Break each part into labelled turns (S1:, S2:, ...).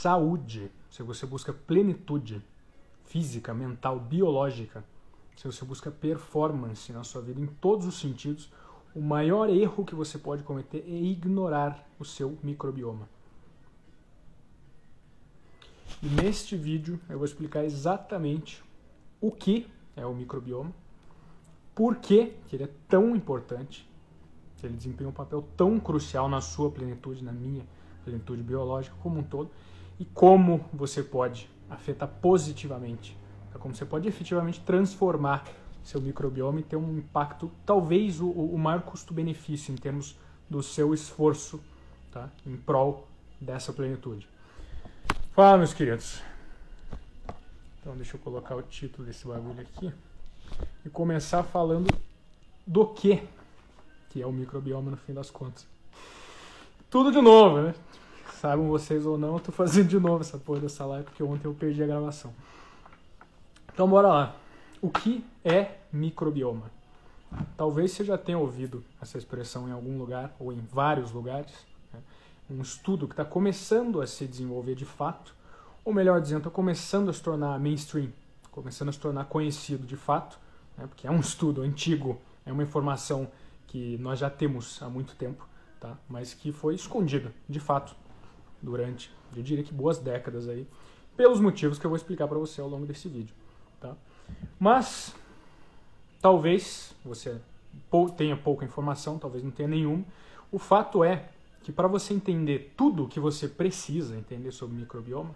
S1: saúde, se você busca plenitude física, mental, biológica, se você busca performance na sua vida em todos os sentidos, o maior erro que você pode cometer é ignorar o seu microbioma. E neste vídeo eu vou explicar exatamente o que é o microbioma, por que ele é tão importante, que ele desempenha um papel tão crucial na sua plenitude, na minha plenitude biológica como um todo, e como você pode afetar positivamente, é como você pode efetivamente transformar seu microbioma e ter um impacto, talvez o, o maior custo-benefício em termos do seu esforço tá? em prol dessa plenitude. Fala, meus queridos. Então, deixa eu colocar o título desse bagulho aqui e começar falando do que que é o microbioma no fim das contas. Tudo de novo, né? Sabem vocês ou não, eu tô fazendo de novo essa porra dessa live porque ontem eu perdi a gravação. Então bora lá. O que é microbioma? Talvez você já tenha ouvido essa expressão em algum lugar ou em vários lugares. Né? Um estudo que está começando a se desenvolver de fato, ou melhor dizendo, está começando a se tornar mainstream, começando a se tornar conhecido de fato, né? porque é um estudo antigo, é uma informação que nós já temos há muito tempo, tá? mas que foi escondida de fato durante, eu diria que boas décadas aí, pelos motivos que eu vou explicar para você ao longo desse vídeo. Tá? Mas talvez você tenha pouca informação, talvez não tenha nenhuma. O fato é que para você entender tudo o que você precisa entender sobre microbioma,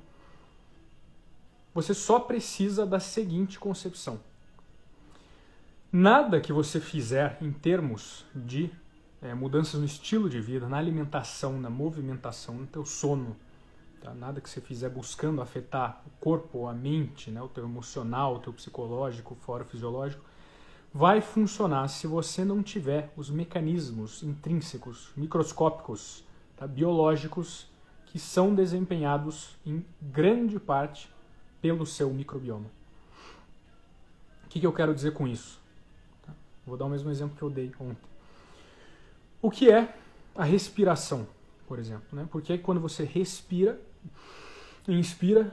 S1: você só precisa da seguinte concepção. Nada que você fizer em termos de é, mudanças no estilo de vida, na alimentação, na movimentação, no teu sono, Tá? Nada que você fizer buscando afetar o corpo a mente, né? o teu emocional, o teu psicológico, fora fisiológico, vai funcionar se você não tiver os mecanismos intrínsecos, microscópicos, tá? biológicos, que são desempenhados em grande parte pelo seu microbioma. O que, que eu quero dizer com isso? Tá? Vou dar o mesmo exemplo que eu dei ontem. O que é a respiração, por exemplo? Né? Porque quando você respira, inspira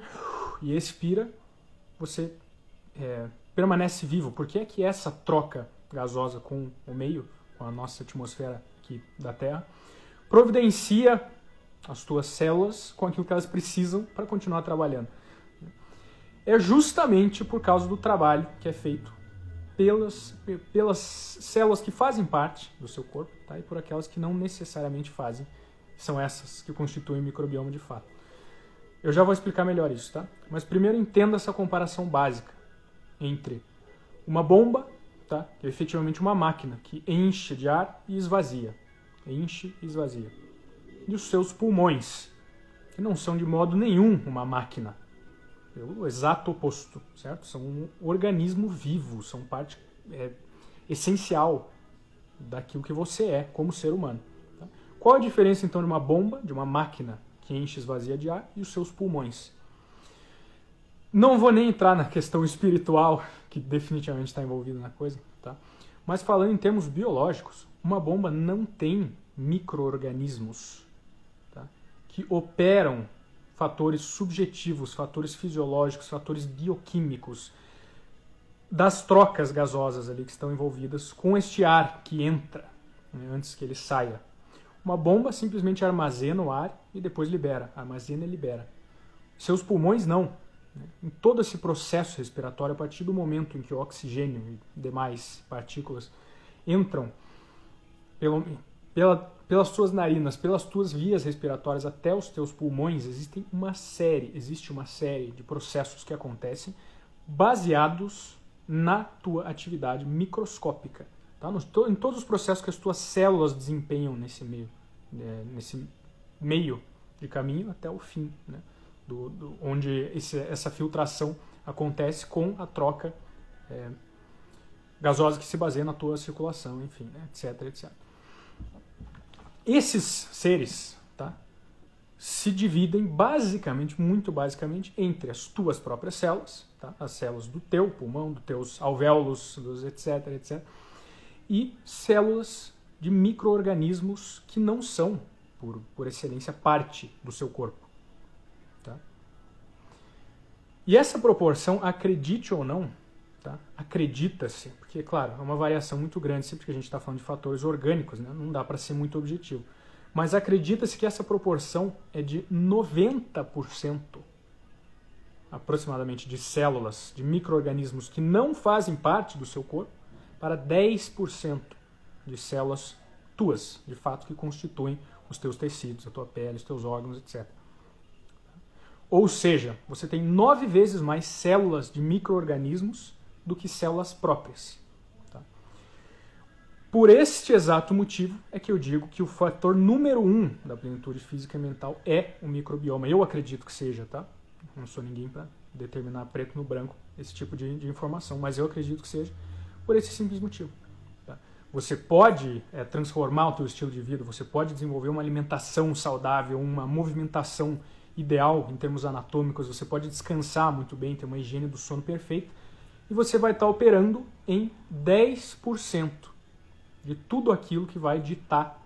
S1: e expira, você é, permanece vivo. Por que é que essa troca gasosa com o meio, com a nossa atmosfera aqui da Terra, providencia as tuas células com aquilo que elas precisam para continuar trabalhando? É justamente por causa do trabalho que é feito pelas, células que fazem parte do seu corpo tá? e por aquelas que não necessariamente fazem, são essas que constituem o microbioma de fato. Eu já vou explicar melhor isso, tá? Mas primeiro entenda essa comparação básica entre uma bomba, tá? Que é efetivamente uma máquina que enche de ar e esvazia. Enche e esvazia. E os seus pulmões, que não são de modo nenhum uma máquina. É o exato oposto, certo? São um organismo vivo, são parte é, essencial daquilo que você é como ser humano. Tá? Qual a diferença então de uma bomba, de uma máquina que enche esvazia de ar, e os seus pulmões. Não vou nem entrar na questão espiritual, que definitivamente está envolvida na coisa, tá? mas falando em termos biológicos, uma bomba não tem micro-organismos tá? que operam fatores subjetivos, fatores fisiológicos, fatores bioquímicos das trocas gasosas ali que estão envolvidas com este ar que entra né, antes que ele saia. Uma bomba simplesmente armazena o ar e depois libera, armazena e libera. Seus pulmões não. Né? Em todo esse processo respiratório, a partir do momento em que o oxigênio e demais partículas entram pelo, pela, pelas tuas narinas, pelas tuas vias respiratórias até os teus pulmões, existem uma série, existe uma série de processos que acontecem baseados na tua atividade microscópica, tá? em todos os processos que as tuas células desempenham nesse meio, é, nesse meio de caminho até o fim, né? do, do, onde esse, essa filtração acontece com a troca é, gasosa que se baseia na tua circulação, enfim, né? etc, etc. Esses seres tá, se dividem basicamente, muito basicamente, entre as tuas próprias células, tá, as células do teu pulmão, dos teus alvéolos, dos etc, etc, e células de micro-organismos que não são por, por excelência, parte do seu corpo. Tá? E essa proporção, acredite ou não, tá? acredita-se, porque, claro, é uma variação muito grande, sempre que a gente está falando de fatores orgânicos, né? não dá para ser muito objetivo. Mas acredita-se que essa proporção é de 90% aproximadamente de células, de micro-organismos que não fazem parte do seu corpo, para 10% de células tuas, de fato, que constituem os teus tecidos, a tua pele, os teus órgãos, etc. Ou seja, você tem nove vezes mais células de micro-organismos do que células próprias. Tá? Por este exato motivo é que eu digo que o fator número um da plenitude física e mental é o microbioma. Eu acredito que seja, tá? Não sou ninguém para determinar preto no branco esse tipo de, de, informação, mas eu acredito que seja por esse simples motivo. Tá? Você pode é, transformar o seu estilo de vida, você pode desenvolver uma alimentação saudável, uma movimentação ideal em termos anatômicos, você pode descansar muito bem, ter uma higiene do sono perfeita, e você vai estar operando em 10% de tudo aquilo que vai ditar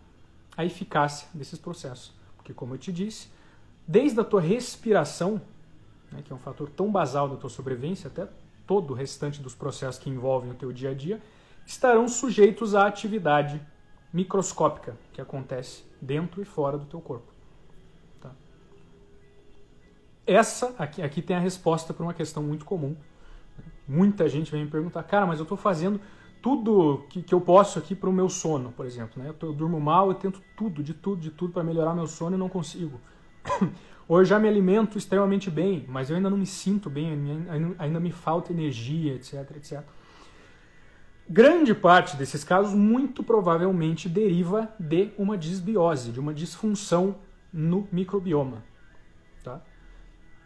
S1: a eficácia desses processos. Porque, como eu te disse, desde a tua respiração, né, que é um fator tão basal da tua sobrevivência, até todo o restante dos processos que envolvem o teu dia a dia, estarão sujeitos à atividade microscópica que acontece dentro e fora do teu corpo. Tá? Essa aqui, aqui tem a resposta para uma questão muito comum. Muita gente vem me perguntar, cara, mas eu estou fazendo tudo que, que eu posso aqui para o meu sono, por exemplo. Né? Eu, tô, eu durmo mal, eu tento tudo, de tudo, de tudo para melhorar meu sono e não consigo. Ou eu já me alimento extremamente bem, mas eu ainda não me sinto bem, ainda me falta energia, etc, etc. Grande parte desses casos, muito provavelmente, deriva de uma disbiose, de uma disfunção no microbioma.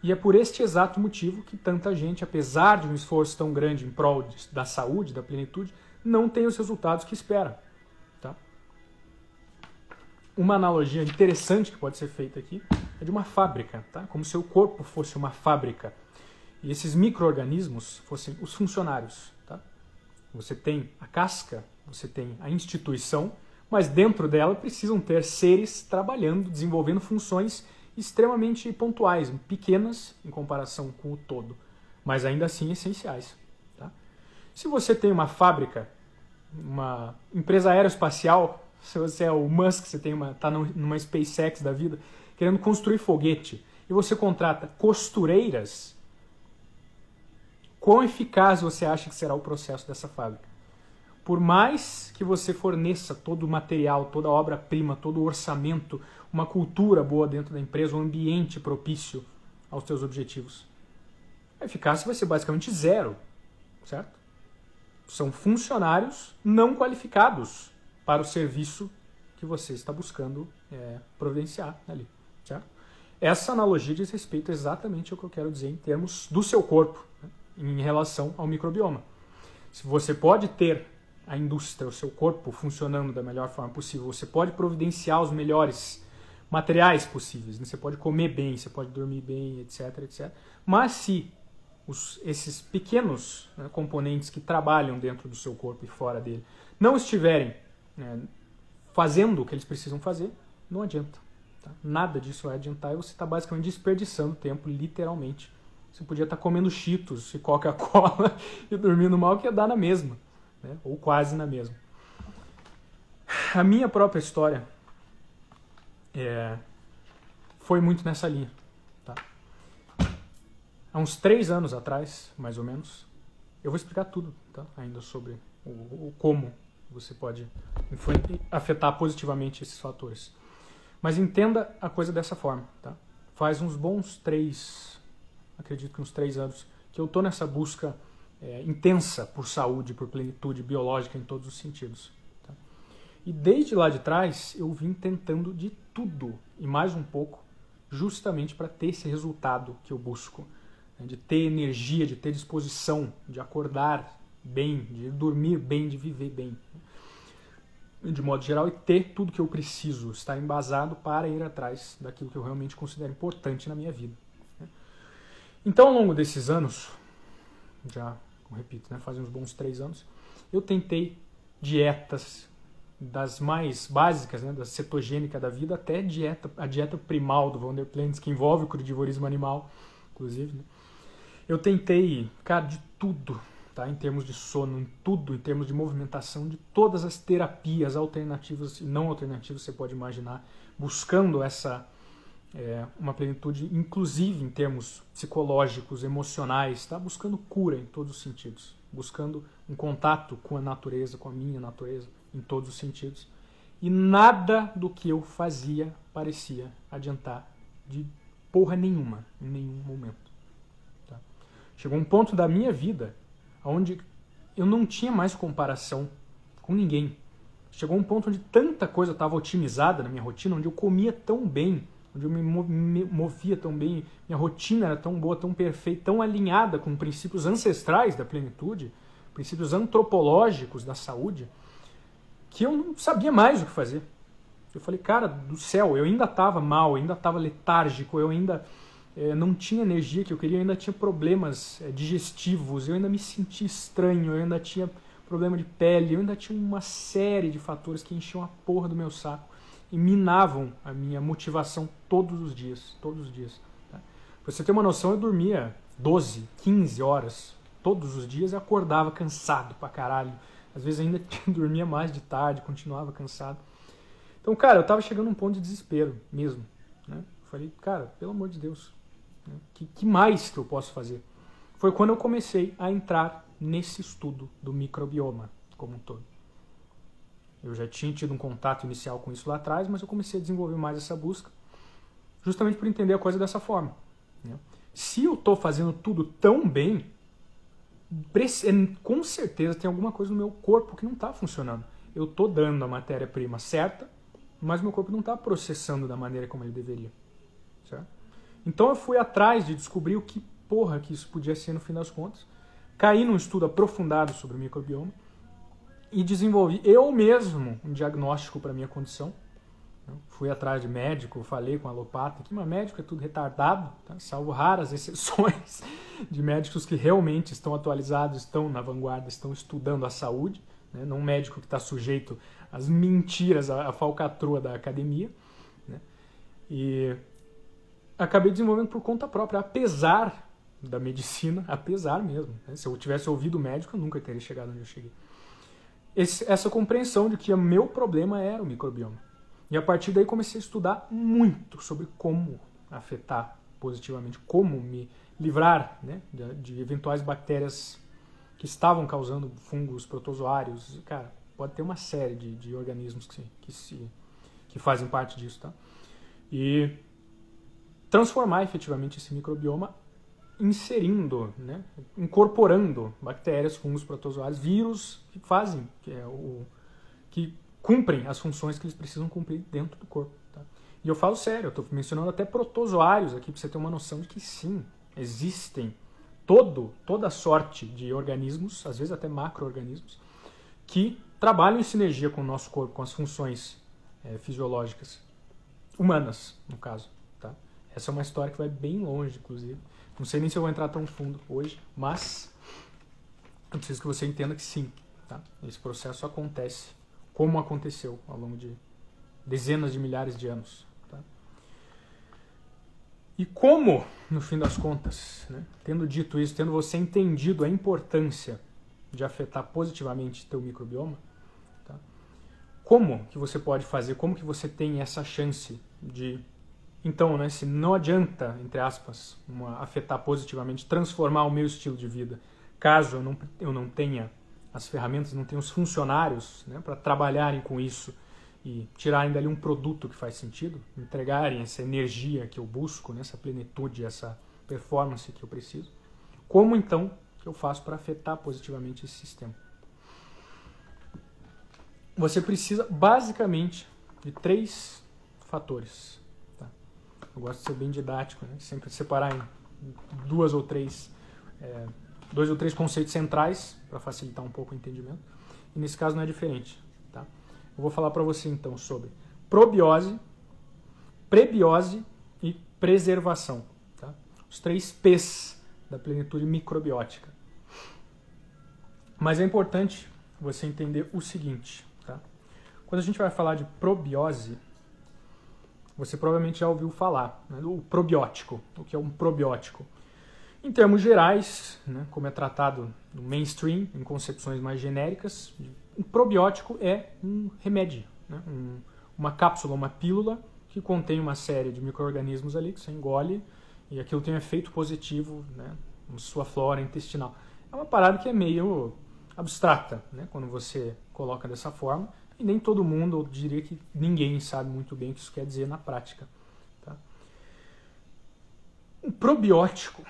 S1: E é por este exato motivo que tanta gente, apesar de um esforço tão grande em prol da saúde, da plenitude, não tem os resultados que espera. Tá? Uma analogia interessante que pode ser feita aqui é de uma fábrica, tá? como se o corpo fosse uma fábrica e esses micro-organismos fossem os funcionários. Tá? Você tem a casca, você tem a instituição, mas dentro dela precisam ter seres trabalhando, desenvolvendo funções extremamente pontuais, pequenas em comparação com o todo, mas ainda assim essenciais. Tá? Se você tem uma fábrica, uma empresa aeroespacial, se você é o Musk, você tem uma, tá numa SpaceX da vida, querendo construir foguete, e você contrata costureiras, quão eficaz você acha que será o processo dessa fábrica? Por mais que você forneça todo o material, toda a obra-prima, todo o orçamento, uma cultura boa dentro da empresa, um ambiente propício aos seus objetivos, a eficácia vai ser basicamente zero, certo? São funcionários não qualificados para o serviço que você está buscando é, providenciar ali. Certo? Essa analogia diz respeito exatamente ao que eu quero dizer em termos do seu corpo, né, em relação ao microbioma. Se você pode ter a indústria, o seu corpo funcionando da melhor forma possível, você pode providenciar os melhores materiais possíveis, né? você pode comer bem, você pode dormir bem, etc, etc. Mas se os, esses pequenos né, componentes que trabalham dentro do seu corpo e fora dele não estiverem né, fazendo o que eles precisam fazer, não adianta. Tá? Nada disso vai adiantar e você está basicamente desperdiçando tempo, literalmente. Você podia estar tá comendo cheetos e Coca-Cola e dormindo mal, que ia dar na mesma, né? ou quase na mesma. A minha própria história é, foi muito nessa linha. Tá? Há uns três anos atrás, mais ou menos, eu vou explicar tudo tá? ainda sobre o, o como você pode afetar positivamente esses fatores. Mas entenda a coisa dessa forma, tá? Faz uns bons três, acredito que uns três anos, que eu estou nessa busca é, intensa por saúde, por plenitude biológica em todos os sentidos. Tá? E desde lá de trás eu vim tentando de tudo e mais um pouco, justamente para ter esse resultado que eu busco, né? de ter energia, de ter disposição, de acordar bem, de dormir bem, de viver bem de modo geral, e ter tudo que eu preciso, estar embasado para ir atrás daquilo que eu realmente considero importante na minha vida. Né? Então, ao longo desses anos, já repito, né, fazem uns bons três anos, eu tentei dietas das mais básicas, né, da cetogênica da vida, até dieta, a dieta primal do Von der Plantz, que envolve o crudivorismo animal, inclusive. Né? Eu tentei, cara, de tudo, tá? Em termos de sono, em tudo, em termos de movimentação, de todas as terapias alternativas e não alternativas você pode imaginar, buscando essa é, uma plenitude, inclusive em termos psicológicos, emocionais, tá? Buscando cura em todos os sentidos, buscando um contato com a natureza, com a minha natureza, em todos os sentidos. E nada do que eu fazia parecia adiantar de porra nenhuma, em nenhum momento. Tá? Chegou um ponto da minha vida onde eu não tinha mais comparação com ninguém. Chegou um ponto onde tanta coisa estava otimizada na minha rotina, onde eu comia tão bem, onde eu me movia tão bem, minha rotina era tão boa, tão perfeita, tão alinhada com princípios ancestrais da plenitude, princípios antropológicos da saúde, que eu não sabia mais o que fazer. Eu falei, cara do céu, eu ainda estava mal, ainda estava letárgico, eu ainda é, não tinha energia que eu queria, eu ainda tinha problemas é, digestivos, eu ainda me sentia estranho, eu ainda tinha problema de pele, eu ainda tinha uma série de fatores que enchiam a porra do meu saco e minavam a minha motivação todos os dias, todos os dias. Tá? Pra você ter uma noção, eu dormia 12, 15 horas todos os dias e acordava cansado pra caralho. Às vezes ainda dormia mais de tarde, continuava cansado. Então, cara, eu tava chegando a um ponto de desespero mesmo. Né? Falei, cara, pelo amor de Deus, né? que, que mais que eu posso fazer? Foi quando eu comecei a entrar nesse estudo do microbioma como um todo. Eu já tinha tido um contato inicial com isso lá atrás, mas eu comecei a desenvolver mais essa busca, justamente por entender a coisa dessa forma. Né? Se eu estou fazendo tudo tão bem, com certeza tem alguma coisa no meu corpo que não está funcionando. Eu estou dando a matéria-prima certa, mas meu corpo não está processando da maneira como ele deveria. Certo? Então eu fui atrás de descobrir o que porra que isso podia ser no fim das contas. Caí num estudo aprofundado sobre o microbioma e desenvolvi eu mesmo um diagnóstico para minha condição. Fui atrás de médico, falei com alopata, que mas médico é tudo retardado, tá? salvo raras exceções de médicos que realmente estão atualizados, estão na vanguarda, estão estudando a saúde, né? não um médico que está sujeito às mentiras, à, falcatrua da academia. Né? E acabei desenvolvendo por conta própria, apesar da medicina, apesar mesmo. Né? Se eu tivesse ouvido o médico, eu nunca teria chegado onde eu cheguei. Esse, essa compreensão de que o meu problema era o microbioma. E a partir daí comecei a estudar muito sobre como afetar positivamente, como me livrar né, de, de, eventuais bactérias que estavam causando fungos protozoários. Cara, pode ter uma série de, de organismos que, que, se, que fazem parte disso. Tá? E transformar efetivamente esse microbioma inserindo, né, incorporando bactérias, fungos, protozoários, vírus que fazem, que, é o, que cumprem as funções que eles precisam cumprir dentro do corpo. Tá? E eu falo sério, eu estou mencionando até protozoários aqui para você ter uma noção de que sim, existem todo, toda sorte de organismos, às vezes até macro-organismos, que trabalham em sinergia com o nosso corpo, com as funções é, fisiológicas, humanas, no caso. Tá? Essa é uma história que vai bem longe, inclusive. Não sei nem se eu vou entrar tão fundo hoje, mas eu preciso que você entenda que sim, tá? esse processo acontece como aconteceu ao longo de dezenas de milhares de anos. Tá? E como, no fim das contas, né, tendo dito isso, tendo você entendido a importância de afetar positivamente teu microbioma, tá? como que você pode fazer, como que você tem essa chance de então, né, se não adianta, entre aspas, uma, afetar positivamente, transformar o meu estilo de vida, caso eu não, eu não tenha as ferramentas, não tenha os funcionários né, para trabalharem com isso e tirarem dali um produto que faz sentido, entregarem essa energia que eu busco, né, essa plenitude, essa performance que eu preciso, como então eu faço para afetar positivamente esse sistema? Você precisa basicamente de três fatores eu gosto de ser bem didático, né? sempre separar em duas ou três, é, dois ou três conceitos centrais para facilitar um pouco o entendimento. E nesse caso não é diferente. Tá? Eu vou falar para você então sobre probiose, prebiose e preservação. Tá? Os três P's da plenitude microbiótica. Mas é importante você entender o seguinte. Tá? Quando a gente vai falar de probiose, você provavelmente já ouviu falar, né, o probiótico, o que é um probiótico. Em termos gerais, né, como é tratado no mainstream, em concepções mais genéricas, um probiótico é um remédio, né, um, uma cápsula, uma pílula que contém uma série de micro-organismos ali que você engole e aquilo tem um efeito positivo né, na sua flora intestinal. É uma parada que é meio abstrata né, quando você coloca dessa forma e nem todo mundo, eu diria que ninguém sabe muito bem o que isso quer dizer na prática. Tá? Um probiótico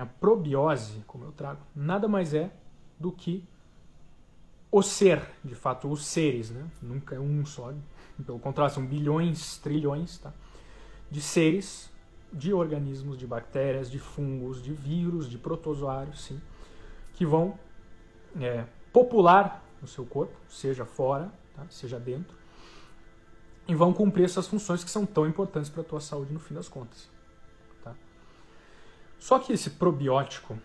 S1: a probiose, como eu trago, nada mais é do que o ser, de fato, os seres, né? nunca é um só, pelo contrário, são bilhões, trilhões tá? de seres, de organismos, de bactérias, de fungos, de vírus, de protozoários, sim, que vão é, popular o seu corpo, seja fora, tá? seja dentro, e vão cumprir essas funções que são tão importantes para a tua saúde no fim das contas. Só que esse probiótico,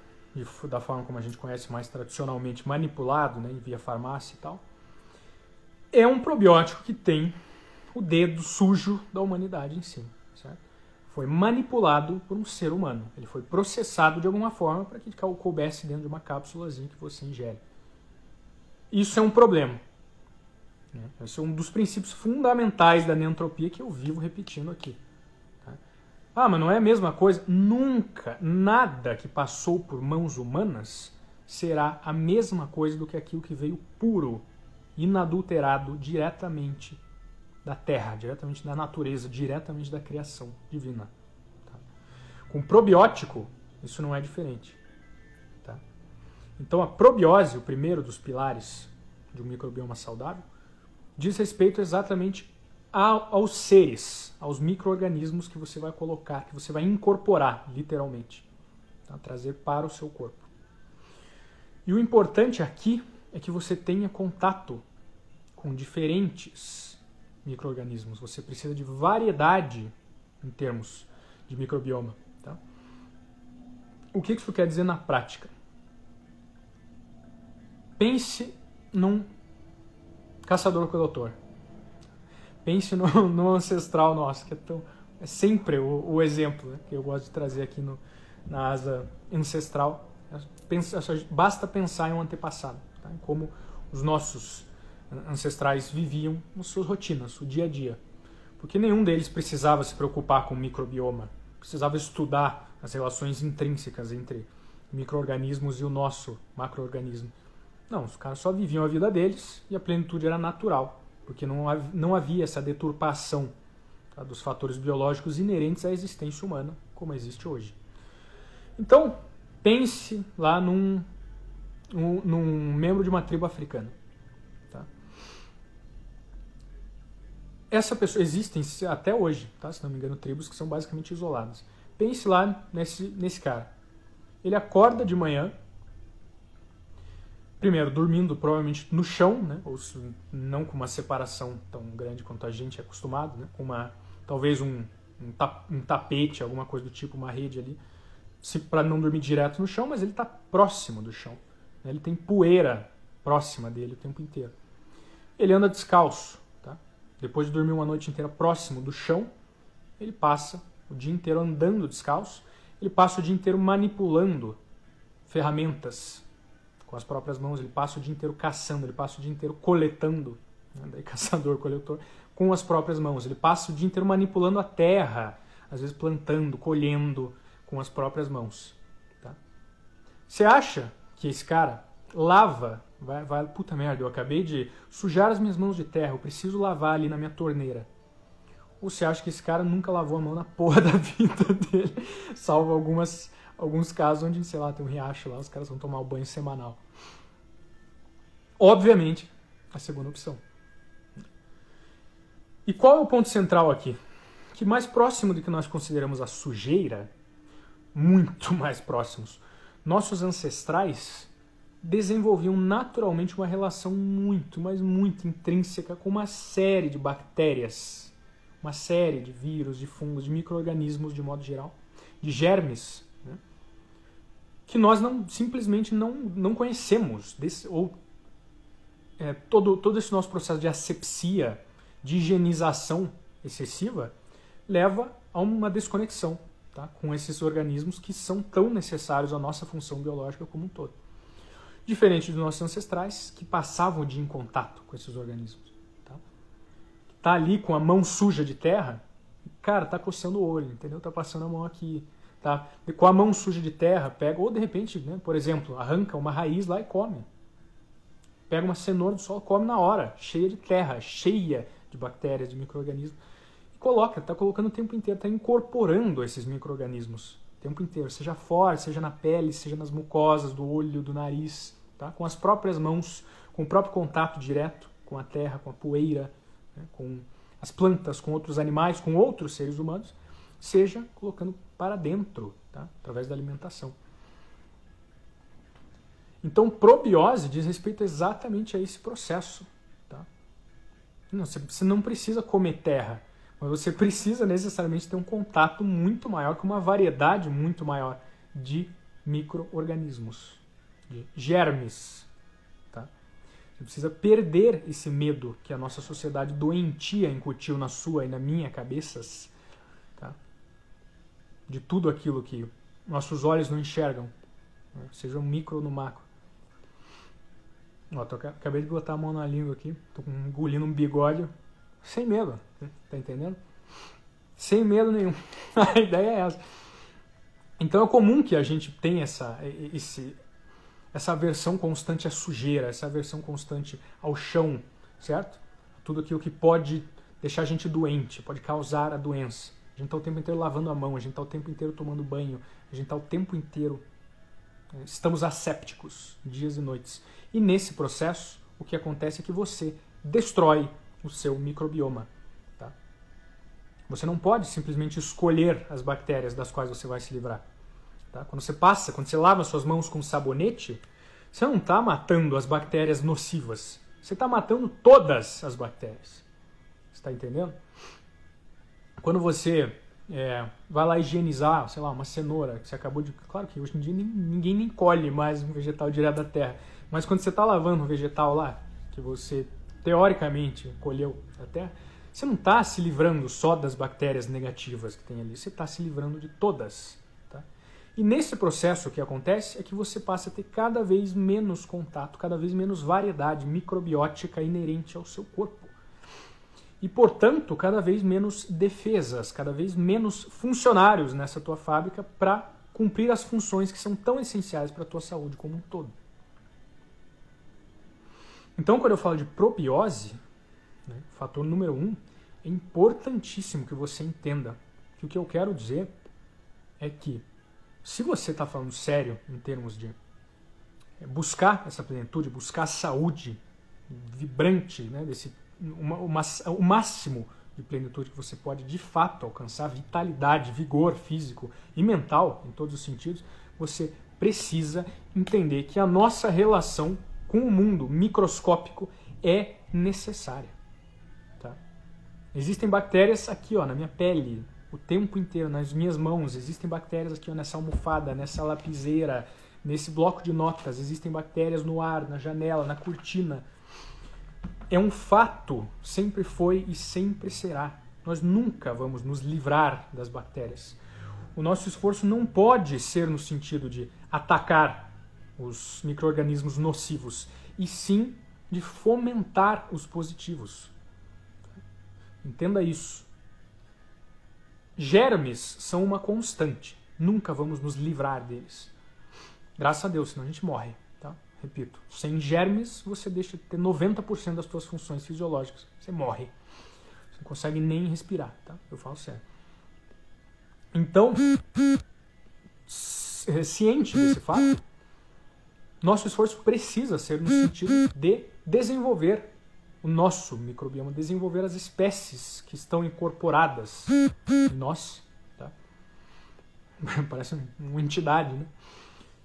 S1: da forma como a gente conhece mais tradicionalmente, manipulado né, via farmácia e tal, é um probiótico que tem o dedo sujo da humanidade em cima. Certo? Foi manipulado por um ser humano. Ele foi processado de alguma forma para que coubesse dentro de uma cápsulazinha que você ingere. Isso é um problema. Né? Esse é um dos princípios fundamentais da neantropia que eu vivo repetindo aqui. Ah, mas não é a mesma coisa? Nunca, nada que passou por mãos humanas será a mesma coisa do que aquilo que veio puro, inadulterado diretamente da terra, diretamente da natureza, diretamente da criação divina. Tá? Com probiótico, isso não é diferente. Tá? Então, a probiose, o primeiro dos pilares de um microbioma saudável, diz respeito exatamente aos seres, aos micro-organismos que você vai colocar, que você vai incorporar, literalmente, tá? trazer para o seu corpo. E o importante aqui é que você tenha contato com diferentes micro-organismos. Você precisa de variedade em termos de microbioma. Tá? O que isso quer dizer na prática? Pense num caçador-coletor pense no, no, ancestral nosso, que é, tão, é sempre o, o exemplo né, que eu gosto de trazer aqui no, na asa ancestral. Pensa, basta pensar em um antepassado, tá? em como os nossos ancestrais viviam nas suas rotinas, o dia a dia. Porque nenhum deles precisava se preocupar com o microbioma, precisava estudar as relações intrínsecas entre microorganismos e o nosso macroorganismo. Não, os caras só viviam a vida deles e a plenitude era natural porque não, não havia essa deturpação tá, dos fatores biológicos inerentes à existência humana como existe hoje. Então, pense lá num, um, num membro de uma tribo africana. Tá? Essa pessoa existem até hoje, tá? se não me engano, tribos que são basicamente isoladas. Pense lá nesse, nesse cara. Ele acorda de manhã, primeiro, dormindo provavelmente no chão, né? ou não com uma separação tão grande quanto a gente é acostumado, né? com uma, talvez um, um, tapete, alguma coisa do tipo, uma rede ali, para não dormir direto no chão, mas ele está próximo do chão. Né? Ele tem poeira próxima dele o tempo inteiro. Ele anda descalço. Tá? Depois de dormir uma noite inteira próximo do chão, ele passa o dia inteiro andando descalço, ele passa o dia inteiro manipulando ferramentas com as próprias mãos, ele passa o dia inteiro caçando, ele passa o dia inteiro coletando, né? daí caçador, coletor, com as próprias mãos. Ele passa o dia inteiro manipulando a terra, às vezes plantando, colhendo com as próprias mãos. Tá? Você acha que esse cara lava, vai, vai, puta merda, eu acabei de sujar as minhas mãos de terra, eu preciso lavar ali na minha torneira. Ou você acha que esse cara nunca lavou a mão na porra da vida dele, salvo algumas alguns casos onde, sei lá, tem um riacho lá, os caras vão tomar o banho semanal. Obviamente, a segunda opção. E qual é o ponto central aqui? Que mais próximo do que nós consideramos a sujeira, muito mais próximos, nossos ancestrais desenvolviam naturalmente uma relação muito, mas muito intrínseca com uma série de bactérias, uma série de vírus, de fungos, de micro-organismos de modo geral, de germes que nós não simplesmente não, não conhecemos. Desse, ou é, todo, todo esse nosso processo de asepsia, de higienização excessiva, leva a uma desconexão tá? com esses organismos que são tão necessários à nossa função biológica como um todo. Diferente dos nossos ancestrais, que passavam o dia em contato com esses organismos. Tá? tá ali com a mão suja de terra, cara, tá coçando o olho, entendeu? Tá passando a mão aqui, tá? Com a mão suja de terra, pega, ou de repente, né, por exemplo, arranca uma raiz lá e come. Pega uma cenoura do solo, come na hora, cheia de terra, cheia de bactérias, de micro-organismos. E coloca, está colocando o tempo inteiro, está incorporando esses micro-organismos o tempo inteiro, seja fora, seja na pele, seja nas mucosas do olho, do nariz, tá? com as próprias mãos, com o próprio contato direto com a terra, com a poeira, né? com as plantas, com outros animais, com outros seres humanos, seja colocando para dentro, tá? através da alimentação. Então, probiose diz respeito exatamente a esse processo. Tá? Não, você não precisa comer terra, mas você precisa necessariamente ter um contato muito maior, com uma variedade muito maior de micro-organismos, de germes. Tá? Você precisa perder esse medo que a nossa sociedade doentia incutiu na sua e na minha cabeças? De tudo aquilo que nossos olhos não enxergam, né? seja no micro ou no macro. Ó, tô, acabei de botar a mão na língua aqui, tô engolindo um bigode, sem medo, tá entendendo? Sem medo nenhum. a ideia é essa. Então é comum que a gente tenha essa, esse, essa aversão constante à sujeira, essa aversão constante ao chão, certo? Tudo aquilo que pode deixar a gente doente, pode causar a doença. Gente está o tempo inteiro lavando a mão, a gente está o tempo inteiro tomando banho, a gente está o tempo inteiro. Né, estamos assépticos, dias e noites. E nesse processo, o que acontece é que você destrói o seu microbioma. Tá? Você não pode simplesmente escolher as bactérias das quais você vai se livrar. Tá? Quando você passa, quando você lava suas mãos com sabonete, você não está matando as bactérias nocivas. Você está matando todas as bactérias. Está entendendo? Quando você é, vai lá higienizar, sei lá, uma cenoura que você acabou de. Claro que hoje em dia ninguém nem colhe mais um vegetal direto da terra. Mas quando você está lavando um vegetal lá, que você teoricamente colheu a terra, você não está se livrando só das bactérias negativas que tem ali, você está se livrando de todas. Tá? E nesse processo o que acontece é que você passa a ter cada vez menos contato, cada vez menos variedade microbiótica inerente ao seu corpo. E, portanto, cada vez menos defesas, cada vez menos funcionários nessa tua fábrica para cumprir as funções que são tão essenciais para a tua saúde como um todo. Então, quando eu falo de probiose, né, fator número um, é importantíssimo que você entenda que o que eu quero dizer é que se você está falando sério em termos de é, buscar essa plenitude, buscar a saúde vibrante, né, desse, uma, o máximo de plenitude que você pode de fato alcançar, vitalidade, vigor físico e mental em todos os sentidos, você precisa entender que a nossa relação com o mundo microscópico é necessária. Tá? Existem bactérias aqui ó, na minha pele, o tempo inteiro, nas minhas mãos. Existem bactérias aqui ó, nessa almofada, nessa lapiseira, nesse bloco de notas. Existem bactérias no ar, na janela, na cortina. É um fato, sempre foi e sempre será. Nós nunca vamos nos livrar das bactérias. O nosso esforço não pode ser no sentido de atacar os micro-organismos nocivos, e sim de fomentar os positivos. Entenda isso. Germes são uma constante. Nunca vamos nos livrar deles. Graças a Deus, senão a gente morre. Repito, sem germes você deixa de ter 90% das suas funções fisiológicas. Você morre. Você não consegue nem respirar. Tá? Eu falo sério. Então, ciente desse fato, nosso esforço precisa ser no sentido de desenvolver o nosso microbioma, desenvolver as espécies que estão incorporadas em nós. Tá? Parece uma entidade, né?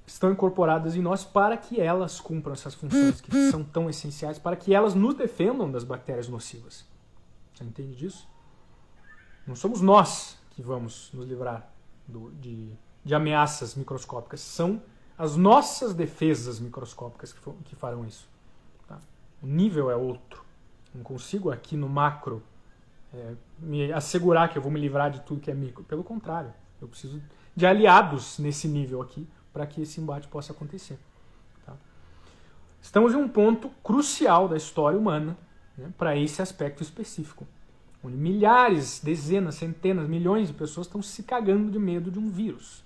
S1: Estão incorporadas em nós para que elas cumpram essas funções que são tão essenciais, para que elas nos defendam das bactérias nocivas. Você entende disso? Não somos nós que vamos nos livrar do, de, de ameaças microscópicas, são as nossas defesas microscópicas que, que farão isso. Tá? O nível é outro. Não consigo aqui no macro é, me assegurar que eu vou me livrar de tudo que é micro. Pelo contrário, Eu preciso de aliados nesse nível aqui para que esse embate possa acontecer. Tá? Estamos em um ponto crucial da história humana né, para esse aspecto específico, onde milhares, dezenas, centenas, milhões de pessoas estão se cagando de medo de um vírus,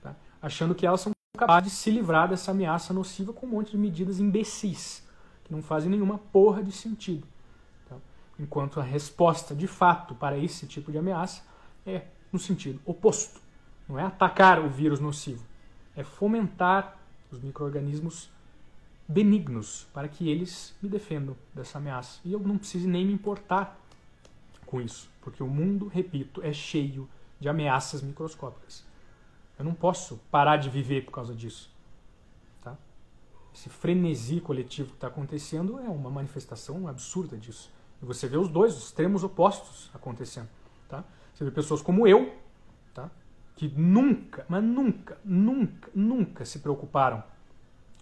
S1: tá? achando que elas são capazes de se livrar dessa ameaça nociva com um monte de medidas imbecis, que não fazem nenhuma porra de sentido. Tá? Enquanto a resposta, de fato, para esse tipo de ameaça é no sentido oposto. Não é atacar o vírus nocivo, é fomentar os micro-organismos benignos para que eles me defendam dessa ameaça. E eu não preciso nem me importar com isso, porque o mundo, repito, é cheio de ameaças microscópicas. Eu não posso parar de viver por causa disso. Tá? Esse frenesi coletivo que está acontecendo é uma manifestação absurda disso. E você vê os dois os extremos opostos acontecendo. Tá? Você vê pessoas como eu? Que nunca, mas nunca, nunca, nunca se preocuparam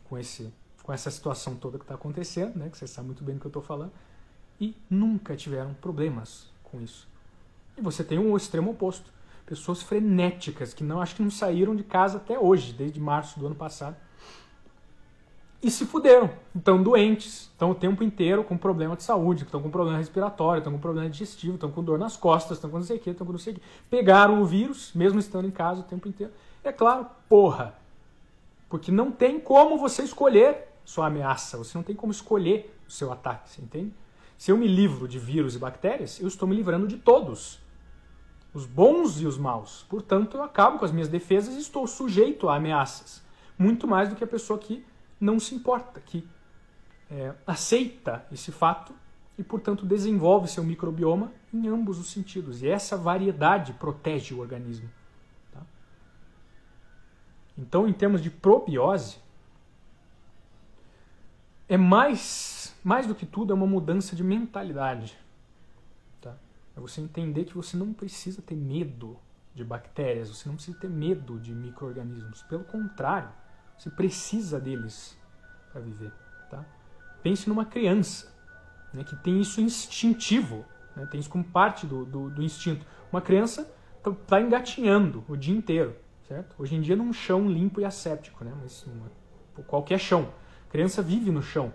S1: com esse com essa situação toda que está acontecendo, né, que você sabe muito bem do que eu estou falando, e nunca tiveram problemas com isso. E você tem um extremo oposto. Pessoas frenéticas que não acho que não saíram de casa até hoje, desde março do ano passado. E se fuderam. Estão doentes, estão o tempo inteiro com problema de saúde, estão com problema respiratório, estão com problema digestivo, estão com dor nas costas, estão com não sei o que, estão com não sei o que. Pegaram o vírus, mesmo estando em casa o tempo inteiro. É claro, porra. Porque não tem como você escolher sua ameaça. Você não tem como escolher o seu ataque, você entende? Se eu me livro de vírus e bactérias, eu estou me livrando de todos. Os bons e os maus. Portanto, eu acabo com as minhas defesas e estou sujeito a ameaças. Muito mais do que a pessoa que não se importa, que é, aceita esse fato e, portanto, desenvolve seu microbioma em ambos os sentidos. E essa variedade protege o organismo. Tá? Então, em termos de probiose, é mais, mais do que tudo, é uma mudança de mentalidade. Tá? É você entender que você não precisa ter medo de bactérias, você não precisa ter medo de micro-organismos. Pelo contrário, você precisa deles para viver. Tá? Pense numa criança né, que tem isso instintivo, né, tem isso como parte do, do, do instinto. Uma criança está tá engatinhando o dia inteiro, certo? Hoje em dia num chão limpo e asséptico, né, mas uma, qualquer chão. A criança vive no chão.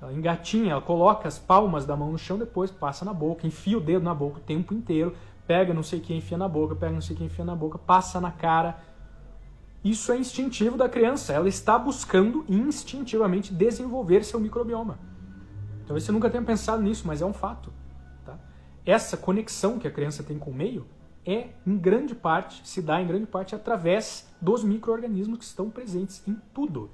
S1: Ela engatinha, ela coloca as palmas da mão no chão, depois passa na boca, enfia o dedo na boca o tempo inteiro, pega não sei o que, enfia na boca, pega não sei o que, enfia na boca, passa na cara. Isso é instintivo da criança. Ela está buscando instintivamente desenvolver seu microbioma. Talvez você nunca tenha pensado nisso, mas é um fato. Tá? Essa conexão que a criança tem com o meio é, em grande parte, se dá em grande parte através dos micro-organismos que estão presentes em tudo.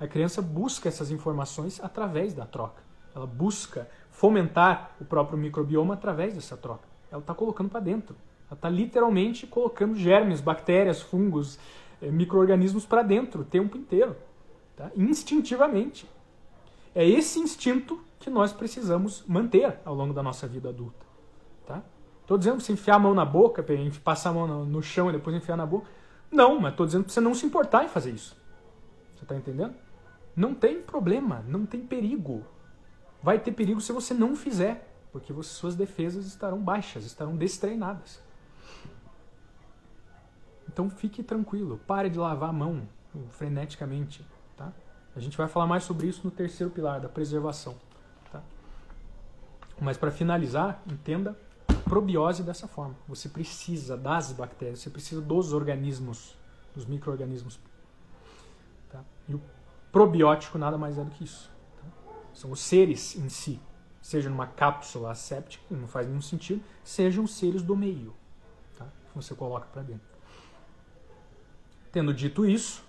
S1: A criança busca essas informações através da troca. Ela busca fomentar o próprio microbioma através dessa troca. Ela está colocando para dentro. Ela está literalmente colocando germes, bactérias, fungos, micro-organismos para dentro o tempo inteiro. Tá? Instintivamente. É esse instinto que nós precisamos manter ao longo da nossa vida adulta. Tá? Estou dizendo você enfiar a mão na boca, passar a mão no chão e depois enfiar na boca. Não, mas estou dizendo para você não se importar em fazer isso. Você está entendendo? Não tem problema, não tem perigo. Vai ter perigo se você não fizer, porque suas defesas estarão baixas, estarão destreinadas. Então fique tranquilo, pare de lavar a mão freneticamente. Tá? A gente vai falar mais sobre isso no terceiro pilar, da preservação. Tá? Mas para finalizar, entenda a probiose dessa forma. Você precisa das bactérias, você precisa dos organismos, dos micro-organismos. Tá? E o Probiótico nada mais é do que isso. Tá? São os seres em si, seja numa cápsula asséptica, não faz nenhum sentido, sejam seres do meio, tá? que você coloca para dentro. Tendo dito isso,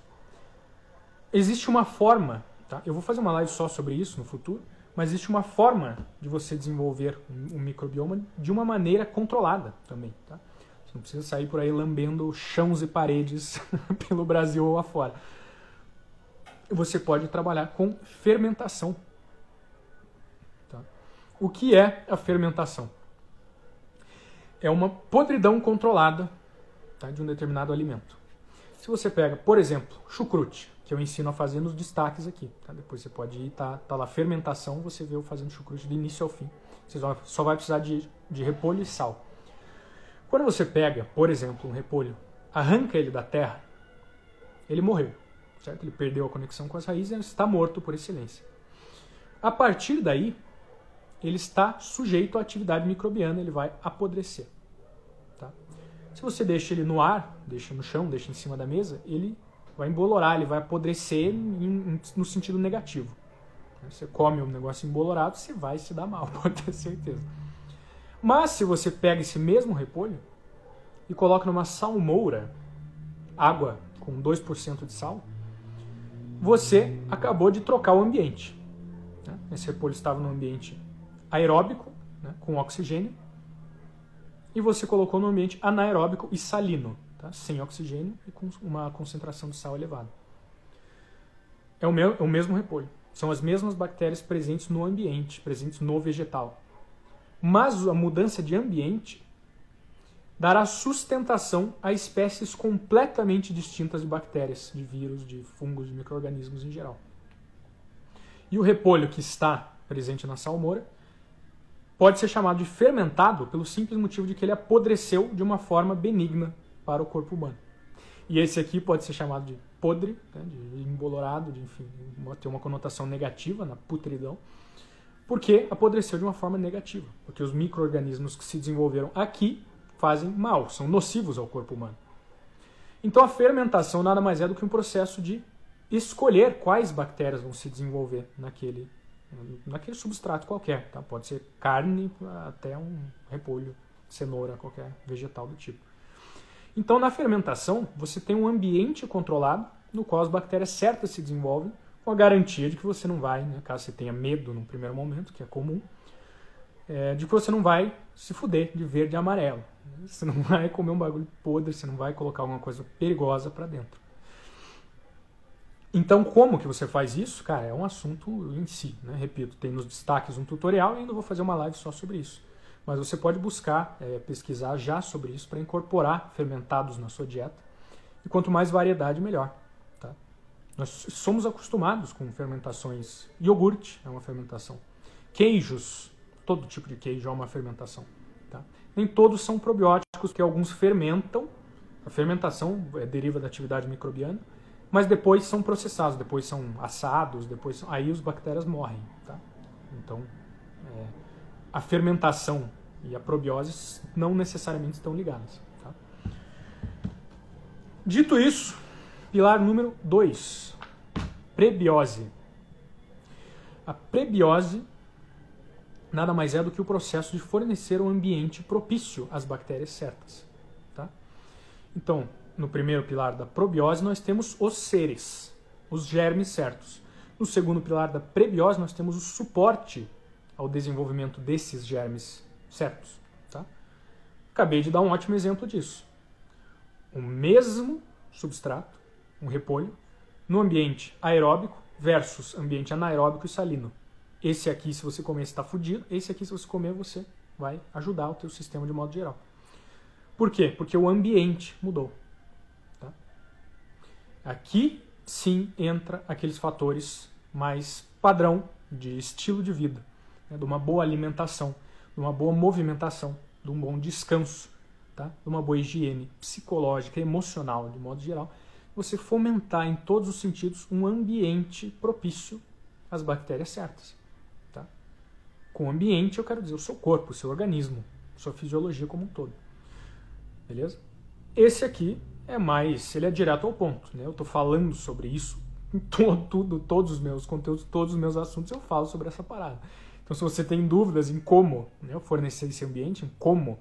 S1: existe uma forma, tá? eu vou fazer uma live só sobre isso no futuro, mas existe uma forma de você desenvolver um microbioma de uma maneira controlada também. Tá? Você não precisa sair por aí lambendo chãos e paredes pelo Brasil ou afora você pode trabalhar com fermentação. Tá? O que é a fermentação? É uma podridão controlada tá, de um determinado alimento. Se você pega, por exemplo, chucrute, que eu ensino a fazer nos destaques aqui. Tá? Depois você pode ir, tá, tá lá, fermentação, você vê eu fazendo chucrute do início ao fim. Você só, só vai precisar de, de repolho e sal. Quando você pega, por exemplo, um repolho, arranca ele da terra, ele morreu, certo? Ele perdeu a conexão com as raízes e está morto por excelência. A partir daí, ele está sujeito à atividade microbiana, ele vai apodrecer. Se você deixa ele no ar, deixa no chão, deixa em cima da mesa, ele vai embolorar, ele vai apodrecer no sentido negativo. Você come um negócio embolorado, você vai se dar mal, pode ter certeza. Mas se você pega esse mesmo repolho e coloca numa salmoura, água com 2% de sal, você acabou de trocar o ambiente. Esse repolho estava no ambiente aeróbico, né, com oxigênio, e você colocou no ambiente anaeróbico e salino, tá? sem oxigênio e com uma concentração de sal elevada. É o, meu, é o mesmo repolho. São as mesmas bactérias presentes no ambiente, presentes no vegetal. Mas a mudança de ambiente dará sustentação a espécies completamente distintas de bactérias, de vírus, de fungos, de micro-organismos em geral. E o repolho que está presente na salmoura pode ser chamado de fermentado pelo simples motivo de que ele apodreceu de uma forma benigna para o corpo humano. E esse aqui pode ser chamado de podre, né, de embolorado, de enfim, ter uma conotação negativa na putridão, porque apodreceu de uma forma negativa, porque os micro-organismos que se desenvolveram aqui fazem mal, são nocivos ao corpo humano. Então a fermentação nada mais é do que um processo de escolher quais bactérias vão se desenvolver naquele, naquele substrato qualquer. Tá? Pode ser carne até um repolho, cenoura, qualquer vegetal do tipo. Então na fermentação você tem um ambiente controlado no qual as bactérias certas se desenvolvem com a garantia de que você não vai, né, caso você tenha medo no primeiro momento, que é comum, é, de que você não vai se fuder de verde e amarelo. Você não vai comer um bagulho podre, você não vai colocar alguma coisa perigosa para dentro. Então, como que você faz isso? Cara, é um assunto em si. Né? Repito, tem nos destaques um tutorial e ainda vou fazer uma live só sobre isso. Mas você pode buscar, é, pesquisar já sobre isso para incorporar fermentados na sua dieta. E quanto mais variedade, melhor. Tá? Nós somos acostumados com fermentações. Iogurte é uma fermentação. Queijos, todo tipo de queijo é uma fermentação. Tá? Nem todos são probióticos, que alguns fermentam. A fermentação é, deriva da atividade microbiana, mas depois são processados, depois são assados, depois aí os bactérias morrem. Tá? Então, é, a fermentação e a probiose não necessariamente estão ligadas. Tá? Dito isso, pilar número 2, prebiose. A prebiose nada mais é do que o processo de fornecer um ambiente propício às bactérias certas. Tá? Então, no primeiro pilar da probiose, nós temos os seres, os germes certos. No segundo pilar da prebiose, nós temos o suporte ao desenvolvimento desses germes certos. Tá? Acabei de dar um ótimo exemplo disso. O mesmo substrato, um repolho, no ambiente aeróbico versus ambiente anaeróbico e salino. Esse aqui, se você comer, está fudido. Esse aqui, se você comer, você vai ajudar o teu sistema de modo geral. Por quê? Porque o ambiente mudou. Tá? Aqui sim entra aqueles fatores mais padrão de estilo de vida, né? de uma boa alimentação, de uma boa movimentação, de um bom descanso, tá? de uma boa higiene psicológica, emocional, de modo geral. Você fomentar em todos os sentidos um ambiente propício às bactérias certas. Com ambiente, eu quero dizer o seu corpo, o seu organismo, sua fisiologia como um todo. Beleza? Esse aqui é mais, ele é direto ao ponto, né? Eu estou falando sobre isso em tudo, todos os meus conteúdos, todos os meus assuntos eu falo sobre essa parada. Então, se você tem dúvidas em como né, fornecer esse ambiente, em como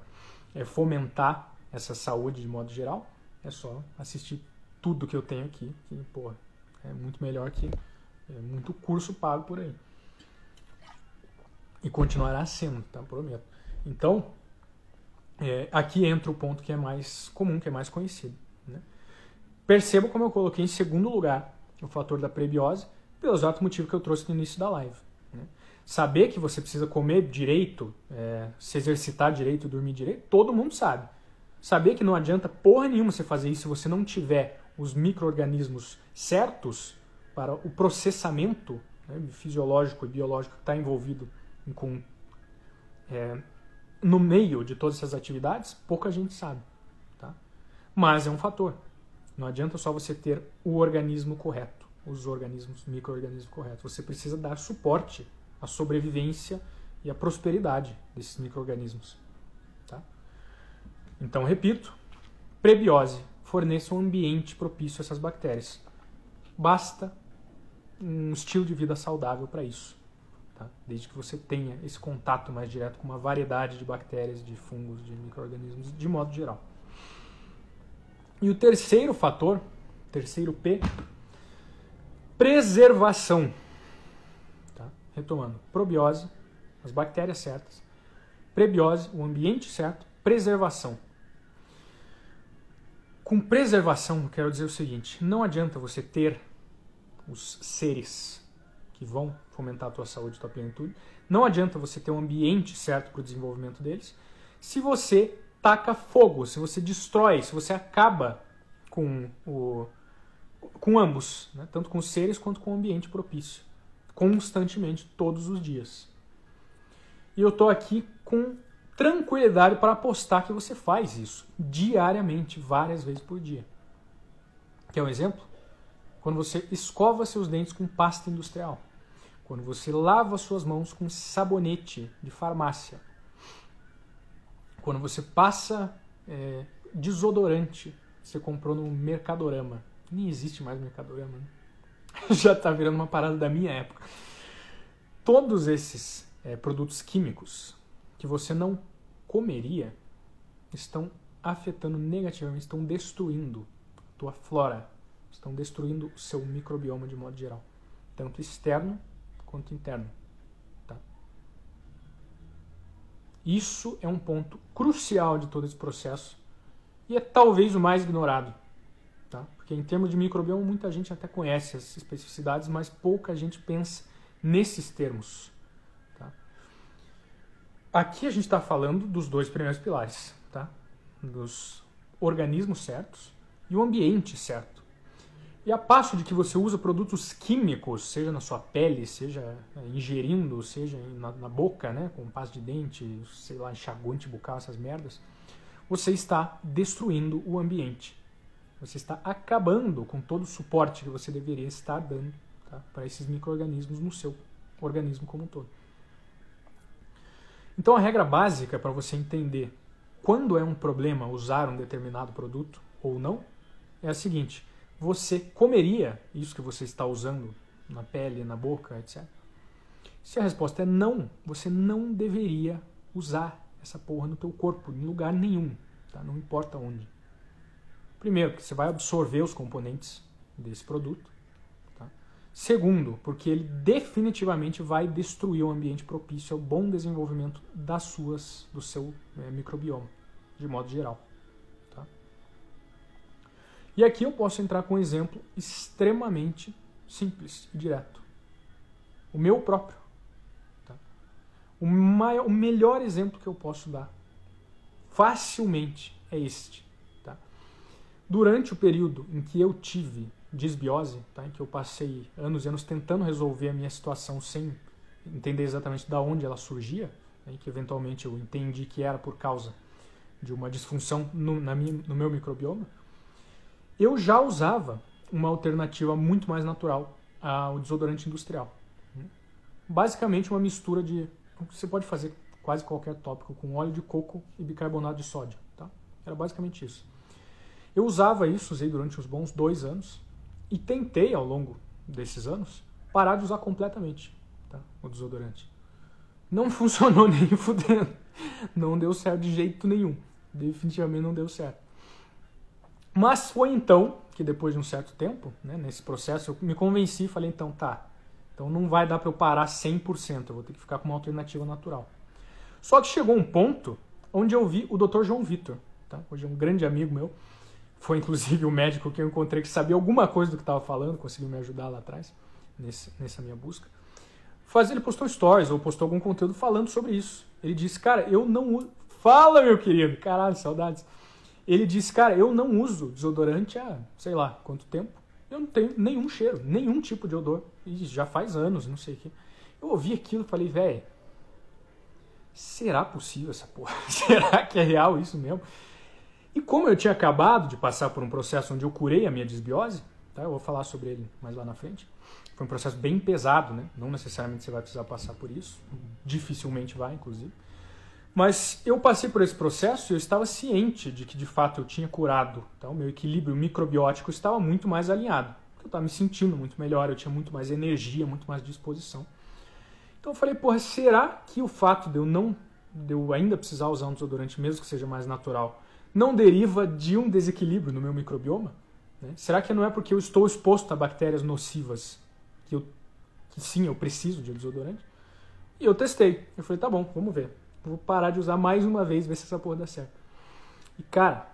S1: é, fomentar essa saúde de modo geral, é só assistir tudo que eu tenho aqui, que, pô, é muito melhor que é, muito curso pago por aí. E continuará sendo, tá? Prometo. Então, é, aqui entra o ponto que é mais comum, que é mais conhecido. Né? Perceba como eu coloquei em segundo lugar o fator da prebiose, pelo exato motivo que eu trouxe no início da live. Né? Saber que você precisa comer direito, é, se exercitar direito, dormir direito, todo mundo sabe. Saber que não adianta porra nenhuma você fazer isso se você não tiver os micro-organismos certos para o processamento né, fisiológico e biológico que está envolvido com é, no meio de todas essas atividades, pouca gente sabe. Mas é um fator. Não adianta só você ter o organismo correto, os organismos, micro-organismos corretos. Você precisa dar suporte à sobrevivência e à prosperidade desses micro-organismos. Tá? Então, repito, prebiose forneça um ambiente propício a essas bactérias. Basta um estilo de vida saudável para isso. Tá? Desde que você tenha esse contato mais direto com uma variedade de bactérias, de fungos, de micro-organismos, de modo geral. E o terceiro fator, terceiro P, preservação. Tá? Retomando, probiose, as bactérias certas, prebiose, o ambiente certo, preservação. Com preservação, quero dizer o seguinte: não adianta você ter os seres que vão fomentar a tua saúde e tua plenitude, não adianta você ter um ambiente certo para o desenvolvimento deles, se você taca fogo, se você destrói, se você acaba com, o, com ambos, né? tanto com os seres quanto com o ambiente propício, constantemente, todos os dias. E eu estou aqui com tranquilidade para apostar que você faz isso diariamente, várias vezes por dia. Quer um exemplo? Quando você escova seus dentes com pasta industrial. Quando você lava suas mãos com sabonete de farmácia quando você passa é, desodorante, você comprou no Mercadorama. Nem existe mais Mercadorama, né? Já está virando uma parada da minha época. Todos esses é, produtos químicos que você não comeria estão afetando negativamente, estão destruindo a tua flora, estão destruindo o seu microbioma de modo geral, tanto externo quanto interno. Isso é um ponto crucial de todo esse processo e é talvez o mais ignorado. Tá? Porque em termos de microbioma, muita gente até conhece as especificidades, mas pouca gente pensa nesses termos. Tá? Aqui a gente está falando dos dois primeiros pilares, tá? dos organismos certos e o ambiente certo. E a passo de que você usa produtos químicos, seja na sua pele, seja é, ingerindo, seja na, na boca, né, com pasta de dente, sei lá, enxaguante bucal, essas merdas, você está destruindo o ambiente. Você está acabando com todo o suporte que você deveria estar dando tá, para esses micro-organismos no seu organismo como um todo. Então a regra básica para você entender quando é um problema usar um determinado produto ou não é a seguinte: você comeria isso que você está usando na pele, na boca, etc. Se a resposta é não, você não deveria usar essa porra no teu corpo, em lugar nenhum, tá? não importa onde. Primeiro, porque você vai absorver os componentes desse produto. Tá? Segundo, porque ele definitivamente vai destruir o ambiente propício ao bom desenvolvimento das suas, do seu é, microbioma, de modo geral. E aqui eu posso entrar com um exemplo extremamente simples e direto. O meu próprio. Tá? O, maior, o melhor exemplo que eu posso dar facilmente é este. Tá? Durante o período em que eu tive disbiose, tá? em que eu passei anos e anos tentando resolver a minha situação sem entender exatamente de onde ela surgia, né? que eventualmente eu entendi que era por causa de uma disfunção no, na minha, no meu microbioma, eu já usava uma alternativa muito mais natural ao desodorante industrial. Basicamente uma mistura de... Você pode fazer quase qualquer tópico com óleo de coco e bicarbonato de sódio. Tá? Era basicamente isso. Eu usava isso, usei durante uns bons dois anos e tentei ao longo desses anos parar de usar completamente tá? o desodorante. Não funcionou nem fudendo. Não deu certo de jeito nenhum. Definitivamente não deu certo. Mas foi então que depois de um certo tempo, né, nesse processo, eu me convenci e falei, então tá, então não vai dar para eu parar 100%, eu vou ter que ficar com uma alternativa natural. Só que chegou um ponto onde eu vi o Dr. João Vitor, tá? hoje é um grande amigo meu, foi inclusive o médico que eu encontrei que sabia alguma coisa do que estava falando, conseguiu me ajudar lá atrás, nesse, nessa minha busca. Faz, ele postou stories ou postou algum conteúdo falando sobre isso. Ele disse, cara, eu não uso... Fala, meu querido! Caralho, saudades. Ele disse, cara, eu não uso desodorante há sei lá quanto tempo. Eu não tenho nenhum cheiro, nenhum tipo de odor. E já faz anos, não sei o quê. Eu ouvi aquilo e falei, velho, será possível essa porra? será que é real isso mesmo? E como eu tinha acabado de passar por um processo onde eu curei a minha desbiose, tá? eu vou falar sobre ele mais lá na frente, foi um processo bem pesado, né? Não necessariamente você vai precisar passar por isso, dificilmente vai, inclusive. Mas eu passei por esse processo e eu estava ciente de que de fato eu tinha curado, tá? o meu equilíbrio microbiótico estava muito mais alinhado. Eu estava me sentindo muito melhor, eu tinha muito mais energia, muito mais disposição. Então eu falei, porra, será que o fato de eu não, de eu ainda precisar usar um desodorante, mesmo que seja mais natural, não deriva de um desequilíbrio no meu microbioma? Né? Será que não é porque eu estou exposto a bactérias nocivas que, eu, que sim, eu preciso de desodorante. E eu testei. Eu falei, tá bom, vamos ver. Vou parar de usar mais uma vez, ver se essa porra dá certo. E cara,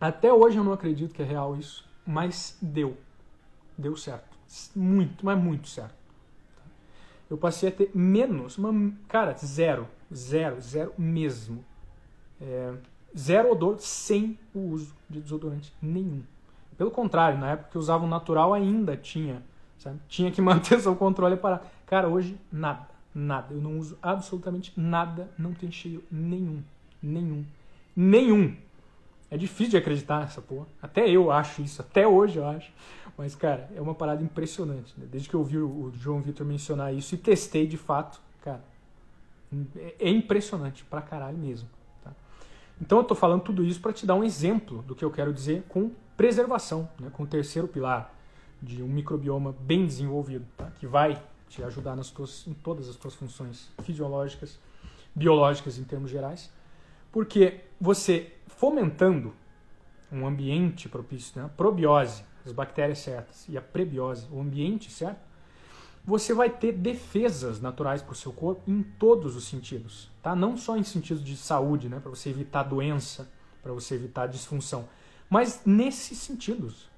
S1: até hoje eu não acredito que é real isso, mas deu. Deu certo. Muito, mas muito certo. Eu passei a ter menos, uma, cara, zero, zero, zero mesmo. É, zero odor sem o uso de desodorante nenhum. Pelo contrário, na época que eu usava o natural ainda tinha Sabe? Tinha que manter seu controle para. Cara, hoje nada, nada. Eu não uso absolutamente nada, não tem cheiro nenhum, nenhum, nenhum. É difícil de acreditar nessa porra. Até eu acho isso, até hoje eu acho. Mas, cara, é uma parada impressionante. Né? Desde que eu ouvi o João Vitor mencionar isso e testei de fato, cara, é, é impressionante pra caralho mesmo. Tá? Então eu tô falando tudo isso para te dar um exemplo do que eu quero dizer com preservação, né? com o terceiro pilar de um microbioma bem desenvolvido, tá? que vai te ajudar nas tuas, em todas as tuas funções fisiológicas, biológicas em termos gerais, porque você fomentando um ambiente propício, né? probiose, as bactérias certas, e a prebiose, o ambiente certo, você vai ter defesas naturais para o seu corpo em todos os sentidos, tá? Não só em sentido de saúde, né? Para você evitar doença, para você evitar disfunção, mas nesses sentidos,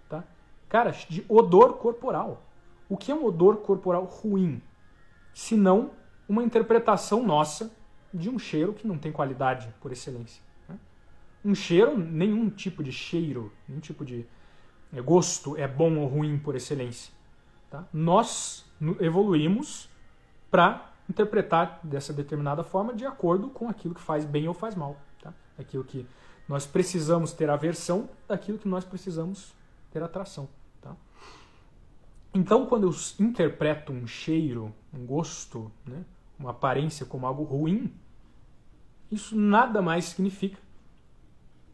S1: Cara, de odor corporal. O que é um odor corporal ruim? Se não uma interpretação nossa de um cheiro que não tem qualidade por excelência. Né? Um cheiro, nenhum tipo de cheiro, nenhum tipo de é, gosto é bom ou ruim por excelência. Tá? Nós evoluímos para interpretar dessa determinada forma de acordo com aquilo que faz bem ou faz mal. Tá? Aquilo que nós precisamos ter aversão, daquilo que nós precisamos ter atração. Então, quando eu interpreto um cheiro, um gosto, né, uma aparência como algo ruim, isso nada mais significa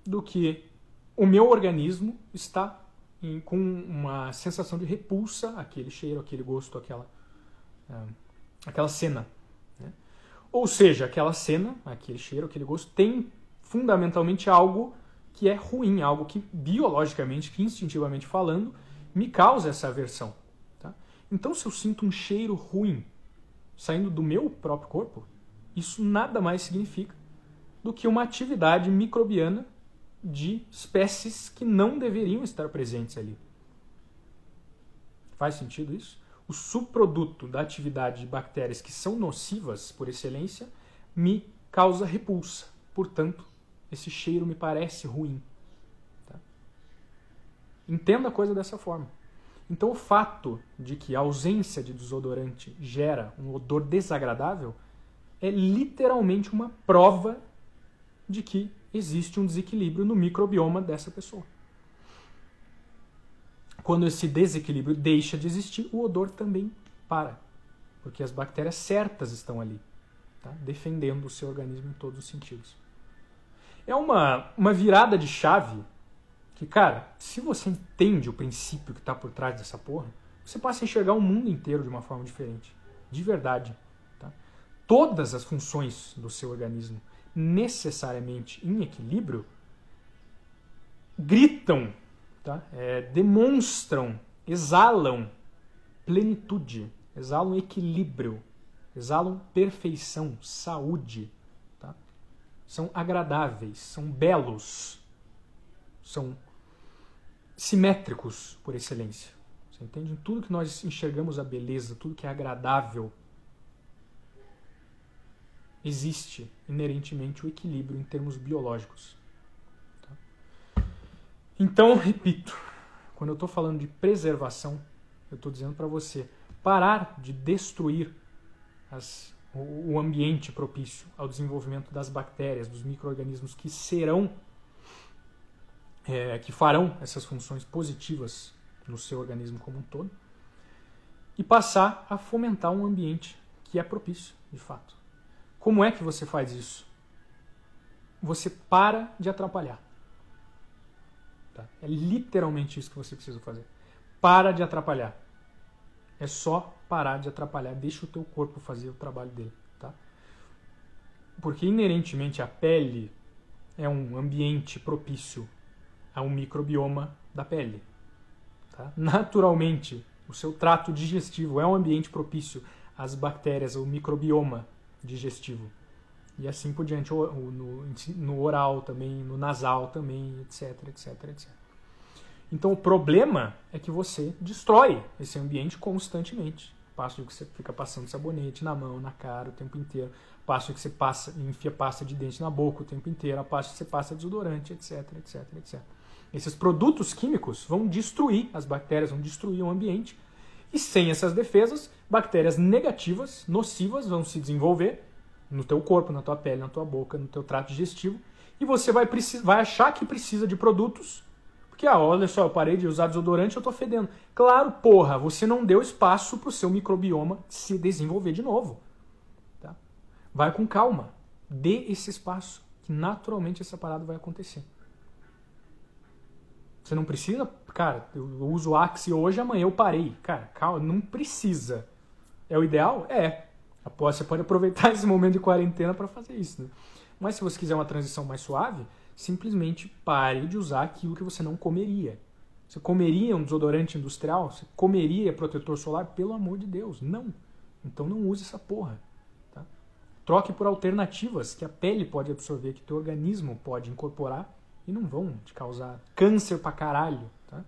S1: do que o meu organismo está em, com uma sensação de repulsa àquele cheiro, aquele gosto, aquela, uh, aquela cena. Né? Ou seja, aquela cena, aquele cheiro, aquele gosto, tem fundamentalmente algo que é ruim, algo que biologicamente, que instintivamente falando, me causa essa aversão. Tá? Então, se eu sinto um cheiro ruim saindo do meu próprio corpo, isso nada mais significa do que uma atividade microbiana de espécies que não deveriam estar presentes ali. Faz sentido isso? O subproduto da atividade de bactérias que são nocivas por excelência me causa repulsa. Portanto, esse cheiro me parece ruim. Entenda a coisa dessa forma. Então, o fato de que a ausência de desodorante gera um odor desagradável é literalmente uma prova de que existe um desequilíbrio no microbioma dessa pessoa. Quando esse desequilíbrio deixa de existir, o odor também para, porque as bactérias certas estão ali, tá? defendendo o seu organismo em todos os sentidos. É uma, uma virada de chave que, cara, se você entende o princípio que está por trás dessa porra, você passa a enxergar o mundo inteiro de uma forma diferente. De verdade. Tá? Todas as funções do seu organismo necessariamente em equilíbrio gritam, tá? É, demonstram, exalam plenitude, exalam equilíbrio, exalam perfeição, saúde. Tá? São agradáveis, são belos, são simétricos por excelência. Você entende? Em tudo que nós enxergamos a beleza, tudo que é agradável, existe inerentemente o equilíbrio em termos biológicos. Tá? Então, repito, quando eu estou falando de preservação, eu estou dizendo para você parar de destruir as o ambiente propício ao desenvolvimento das bactérias, dos micro-organismos que serão, é, que farão essas funções positivas no seu organismo como um todo, e passar a fomentar um ambiente que é propício, de fato. Como é que você faz isso? Você para de atrapalhar. Tá? É literalmente isso que você precisa fazer. Para de atrapalhar. É só parar de atrapalhar. Deixa o teu corpo fazer o trabalho dele. Tá? Porque inerentemente a pele é um ambiente propício a um microbioma da pele. Tá? Naturalmente, o seu trato digestivo é um ambiente propício às bactérias, ao microbioma digestivo. E assim por diante, no, oral também, no nasal também, etc, etc, etc. Então o problema é que você destrói esse ambiente constantemente. Passo que você fica passando sabonete na mão, na cara o tempo inteiro. Passo que você passa, enfia pasta de dente na boca o tempo inteiro. A de que você passa desodorante, etc, etc, etc. Esses produtos químicos vão destruir as bactérias, vão destruir o ambiente. E sem essas defesas, bactérias negativas, nocivas, vão se desenvolver no teu corpo, na tua pele, na tua boca, no teu trato digestivo. E você vai, vai achar que precisa de produtos. Porque, ah, olha só, eu parei de usar desodorante, eu tô fedendo. Claro, porra, você não deu espaço pro seu microbioma se desenvolver de novo. Tá? Vai com calma. Dê esse espaço, que naturalmente essa parada vai acontecer. Você não precisa, cara, eu uso Axie hoje, amanhã eu parei. Cara, calma, não precisa. É o ideal? É. Você pode aproveitar esse momento de quarentena para fazer isso. Né? Mas se você quiser uma transição mais suave, simplesmente pare de usar aquilo que você não comeria. Você comeria um desodorante industrial? Você comeria protetor solar? Pelo amor de Deus, não. Então não use essa porra. Tá? Troque por alternativas que a pele pode absorver, que teu organismo pode incorporar e não vão te causar câncer pra caralho, tá?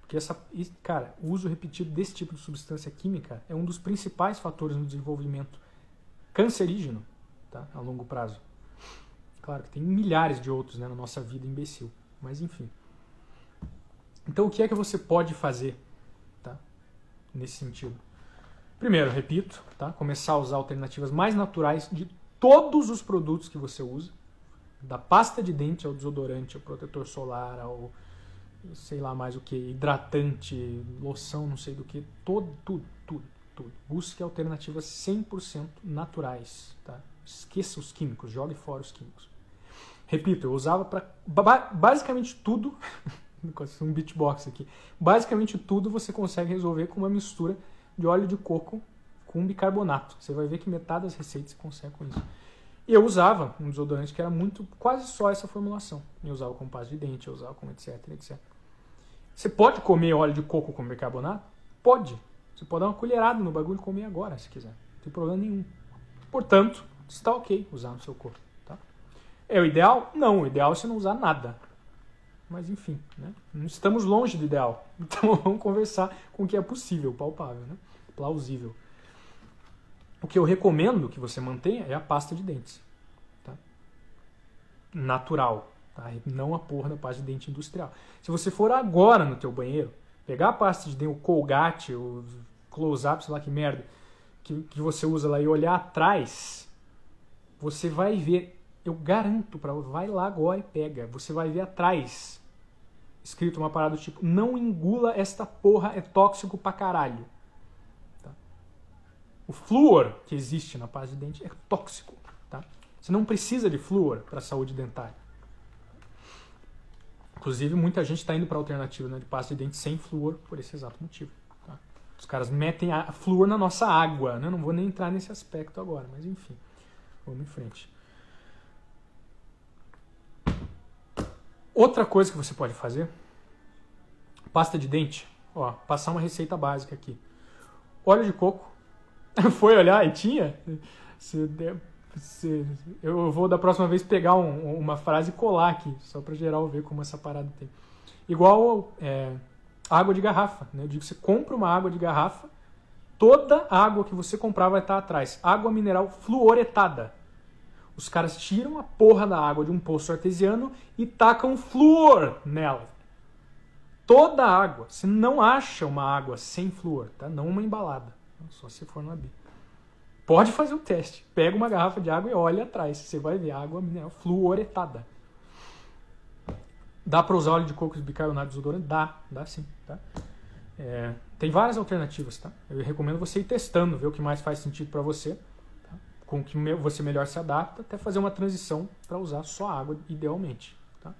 S1: Porque essa, cara, o uso repetido desse tipo de substância química é um dos principais fatores no desenvolvimento cancerígeno, tá? A longo prazo. Claro que tem milhares de outros, né, na nossa vida imbecil, mas enfim. Então o que é que você pode fazer, tá? Nesse sentido. Primeiro, repito, tá? Começar a usar alternativas mais naturais de todos os produtos que você usa da pasta de dente ao desodorante, ao protetor solar, ao sei lá mais o que, hidratante, loção, não sei do que, todo, tudo, tudo, tudo. Busque alternativas 100% naturais, tá? Esqueça os químicos, jogue fora os químicos. Repito, eu usava para basicamente tudo, um beatbox aqui. Basicamente tudo você consegue resolver com uma mistura de óleo de coco com bicarbonato. Você vai ver que metade das receitas você consegue com isso. Eu usava um desodorante que era muito, quase só essa formulação. Eu usava com pasta de dente, eu usava com etc, etc. Você pode comer óleo de coco com bicarbonato? Pode. Você pode dar uma colherada no bagulho e comer agora, se quiser. Não tem problema nenhum. Portanto, está ok usar no seu corpo. Tá? É o ideal? Não, o ideal é você não usar nada. Mas enfim, né? não estamos longe do ideal. Então vamos conversar com o que é possível, palpável, né? plausível. O que eu recomendo que você mantenha é a pasta de dentes. Tá? Natural. Tá? Não a porra da pasta de dente industrial. Se você for agora no teu banheiro, pegar a pasta de dente, o Colgate, o Close-Up, sei lá que merda, que, que você usa lá e olhar atrás, você vai ver, eu garanto para vai lá agora e pega, você vai ver atrás escrito uma parada do tipo, não engula esta porra, é tóxico pra caralho. O flúor que existe na pasta de dente é tóxico. Tá? Você não precisa de flúor para a saúde dentária. Inclusive, muita gente está indo para a alternativa né, de pasta de dente sem flúor por esse exato motivo. Tá? Os caras metem a flúor na nossa água. Né? Não vou nem entrar nesse aspecto agora, mas enfim. Vamos em frente. Outra coisa que você pode fazer, pasta de dente, ó, passar uma receita básica aqui. Óleo de coco, foi olhar e tinha. Se, eu vou da próxima vez pegar um, uma frase e colar aqui, só para geral ver como essa parada tem. Igual é, água de garrafa. Né? Eu digo que você compra uma água de garrafa, toda a água que você comprar vai estar atrás. Água mineral fluoretada. Os caras tiram a porra da água de um poço artesiano e tacam flúor nela. Toda a água. Você não acha uma água sem flúor, tá? Não uma embalada. Só se for na B. Pode fazer o teste. Pega uma garrafa de água e olha atrás. Você vai ver água mineral fluoretada. Dá para usar óleo de coco e bicarbonato de desodorante? Dá, dá sim. Tá? É, tem várias alternativas, tá? Eu recomendo você ir testando, ver o que mais faz sentido para você, tá? com o que você melhor se adapta, até fazer uma transição para usar só água, idealmente. Tá?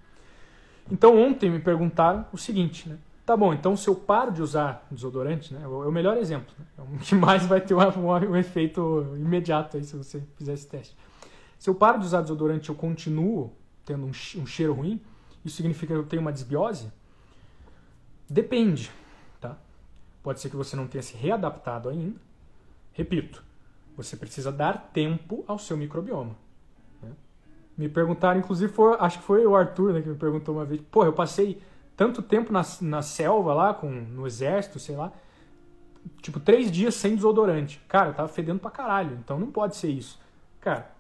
S1: Então, ontem me perguntaram o seguinte, né? Tá bom, então se eu paro de usar desodorante, né, é o melhor exemplo, né, é o que mais vai ter um, um, efeito imediato aí se você fizer esse teste. Se eu paro de usar desodorante eu continuo tendo um, um cheiro ruim, isso significa que eu tenho uma desbiose? Depende, tá? Pode ser que você não tenha se readaptado ainda. Repito, você precisa dar tempo ao seu microbioma. Né? Me perguntaram, inclusive, foi, acho que foi o Arthur né, que me perguntou uma vez, pô, eu passei tanto tempo na, na selva lá, com, no exército, sei lá, tipo, três dias sem desodorante. Cara, eu tava fedendo pra caralho, então não pode ser isso. Cara,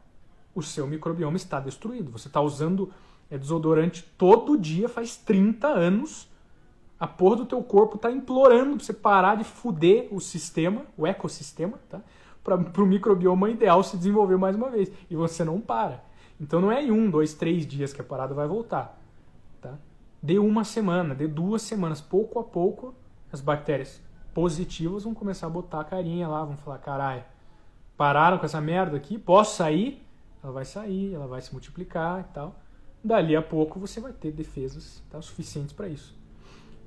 S1: o seu microbioma está destruído. Você está usando é, desodorante todo dia faz 30 anos. A porra do teu corpo tá implorando pra você parar de fuder o sistema, o ecossistema, tá? Para o microbioma ideal se desenvolver mais uma vez. E você não para. Então não é em um, dois, três dias que a parada vai voltar. Dê uma semana, dê duas semanas, pouco a pouco, as bactérias positivas vão começar a botar a carinha lá, vão falar, caralho, pararam com essa merda aqui, posso sair? Ela vai sair, ela vai se multiplicar e tal. Dali a pouco você vai ter defesas tá, suficientes para isso.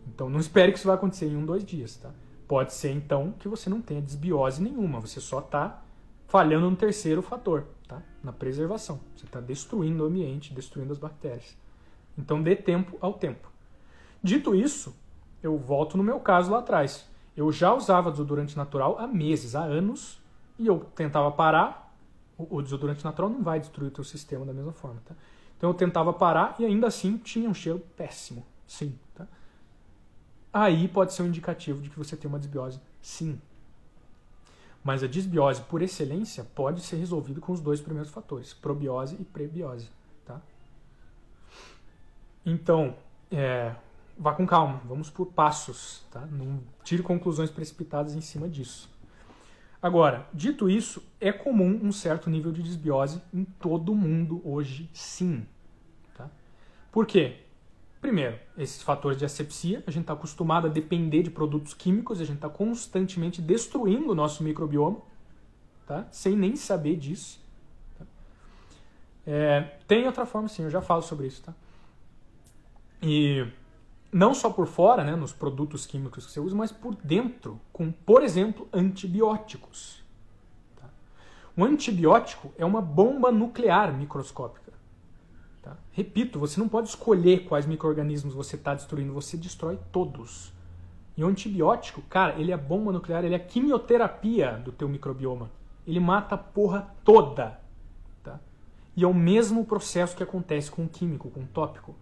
S1: Então não espere que isso vai acontecer em um, dois dias, tá? Pode ser então que você não tenha desbiose nenhuma, você só está falhando no terceiro fator, tá? Na preservação. Você está destruindo o ambiente, destruindo as bactérias. Então dê tempo ao tempo. Dito isso, eu volto no meu caso lá atrás. Eu já usava desodorante natural há meses, há anos, e eu tentava parar. O, desodorante natural não vai destruir o teu sistema da mesma forma, tá? Então eu tentava parar e ainda assim tinha um cheiro péssimo. Sim, tá? Aí pode ser um indicativo de que você tem uma desbiose, sim. Mas a desbiose, por excelência, pode ser resolvida com os dois primeiros fatores, probiose e prebiose. Então, é, vá com calma, vamos por passos, tá? Não tire conclusões precipitadas em cima disso. Agora, dito isso, é comum um certo nível de desbiose em todo mundo hoje, sim. Tá? Por quê? Primeiro, esses fatores de asepsia, a gente está acostumado a depender de produtos químicos, a gente está constantemente destruindo o nosso microbioma, tá? sem nem saber disso. Tá? É, tem outra forma, sim, eu já falo sobre isso. Tá? E não só por fora, né, nos produtos químicos que você usa, mas por dentro, com, por exemplo, antibióticos. Tá? Um antibiótico é uma bomba nuclear microscópica. Tá? Repito, você não pode escolher quais micro-organismos você está destruindo, você destrói todos. E o antibiótico, cara, ele é bomba nuclear, ele é quimioterapia do teu microbioma. Ele mata a porra toda. Tá? E é o mesmo processo que acontece com o químico, com o tópico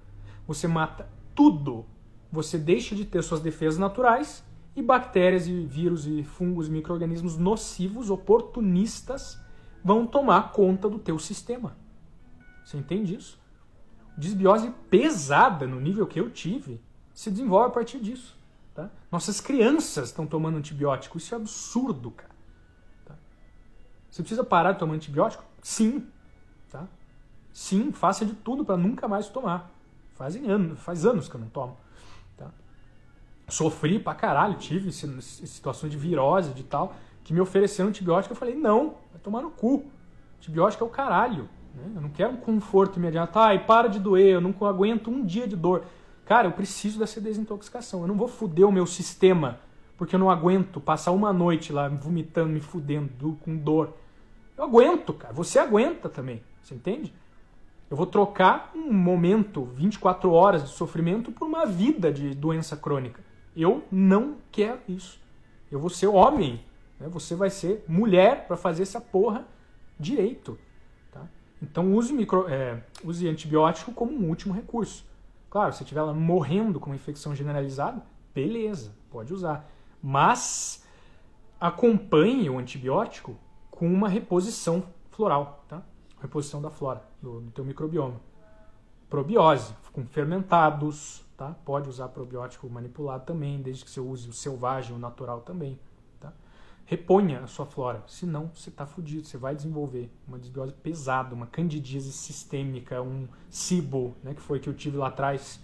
S1: você mata tudo. Você deixa de ter suas defesas naturais e bactérias e vírus e fungos, micro-organismos nocivos, oportunistas, vão tomar conta do teu sistema. Você entende isso? Desbiose pesada no nível que eu tive se desenvolve a partir disso. Tá? Nossas crianças estão tomando antibiótico. Isso é absurdo, cara. Tá? Você precisa parar de tomar antibiótico? Sim. Tá? Sim, faça de tudo para nunca mais tomar. Fazem anos, faz anos que eu não tomo. Tá? Sofri pra caralho, tive situações de virose de tal, que me ofereceram antibiótico, eu falei, não, vai tomar no cu. Antibiótico é o caralho. Né? Eu não quero um conforto imediato. Ai, para de doer, eu não aguento um dia de dor. Cara, eu preciso dessa desintoxicação. Eu não vou fuder o meu sistema porque eu não aguento passar uma noite lá vomitando, me fudendo, com dor. Eu aguento, cara. Você aguenta também. Você entende? Eu vou trocar um momento, 24 horas de sofrimento, por uma vida de doença crônica. Eu não quero isso. Eu vou ser homem. Né? Você vai ser mulher para fazer essa porra direito. Tá? Então use, micro, é, use antibiótico como um último recurso. Claro, se estiver morrendo com uma infecção generalizada, beleza, pode usar. Mas acompanhe o antibiótico com uma reposição floral, tá? Reposição da flora do, do teu microbioma. Probiose, com fermentados, tá? Pode usar probiótico manipulado também, desde que você use o selvagem, o natural também, tá? reponha a sua flora. Senão, você está fudido. Você vai desenvolver uma desbiose pesada, uma candidíase sistêmica, um SIBO, né, que foi que eu tive lá atrás,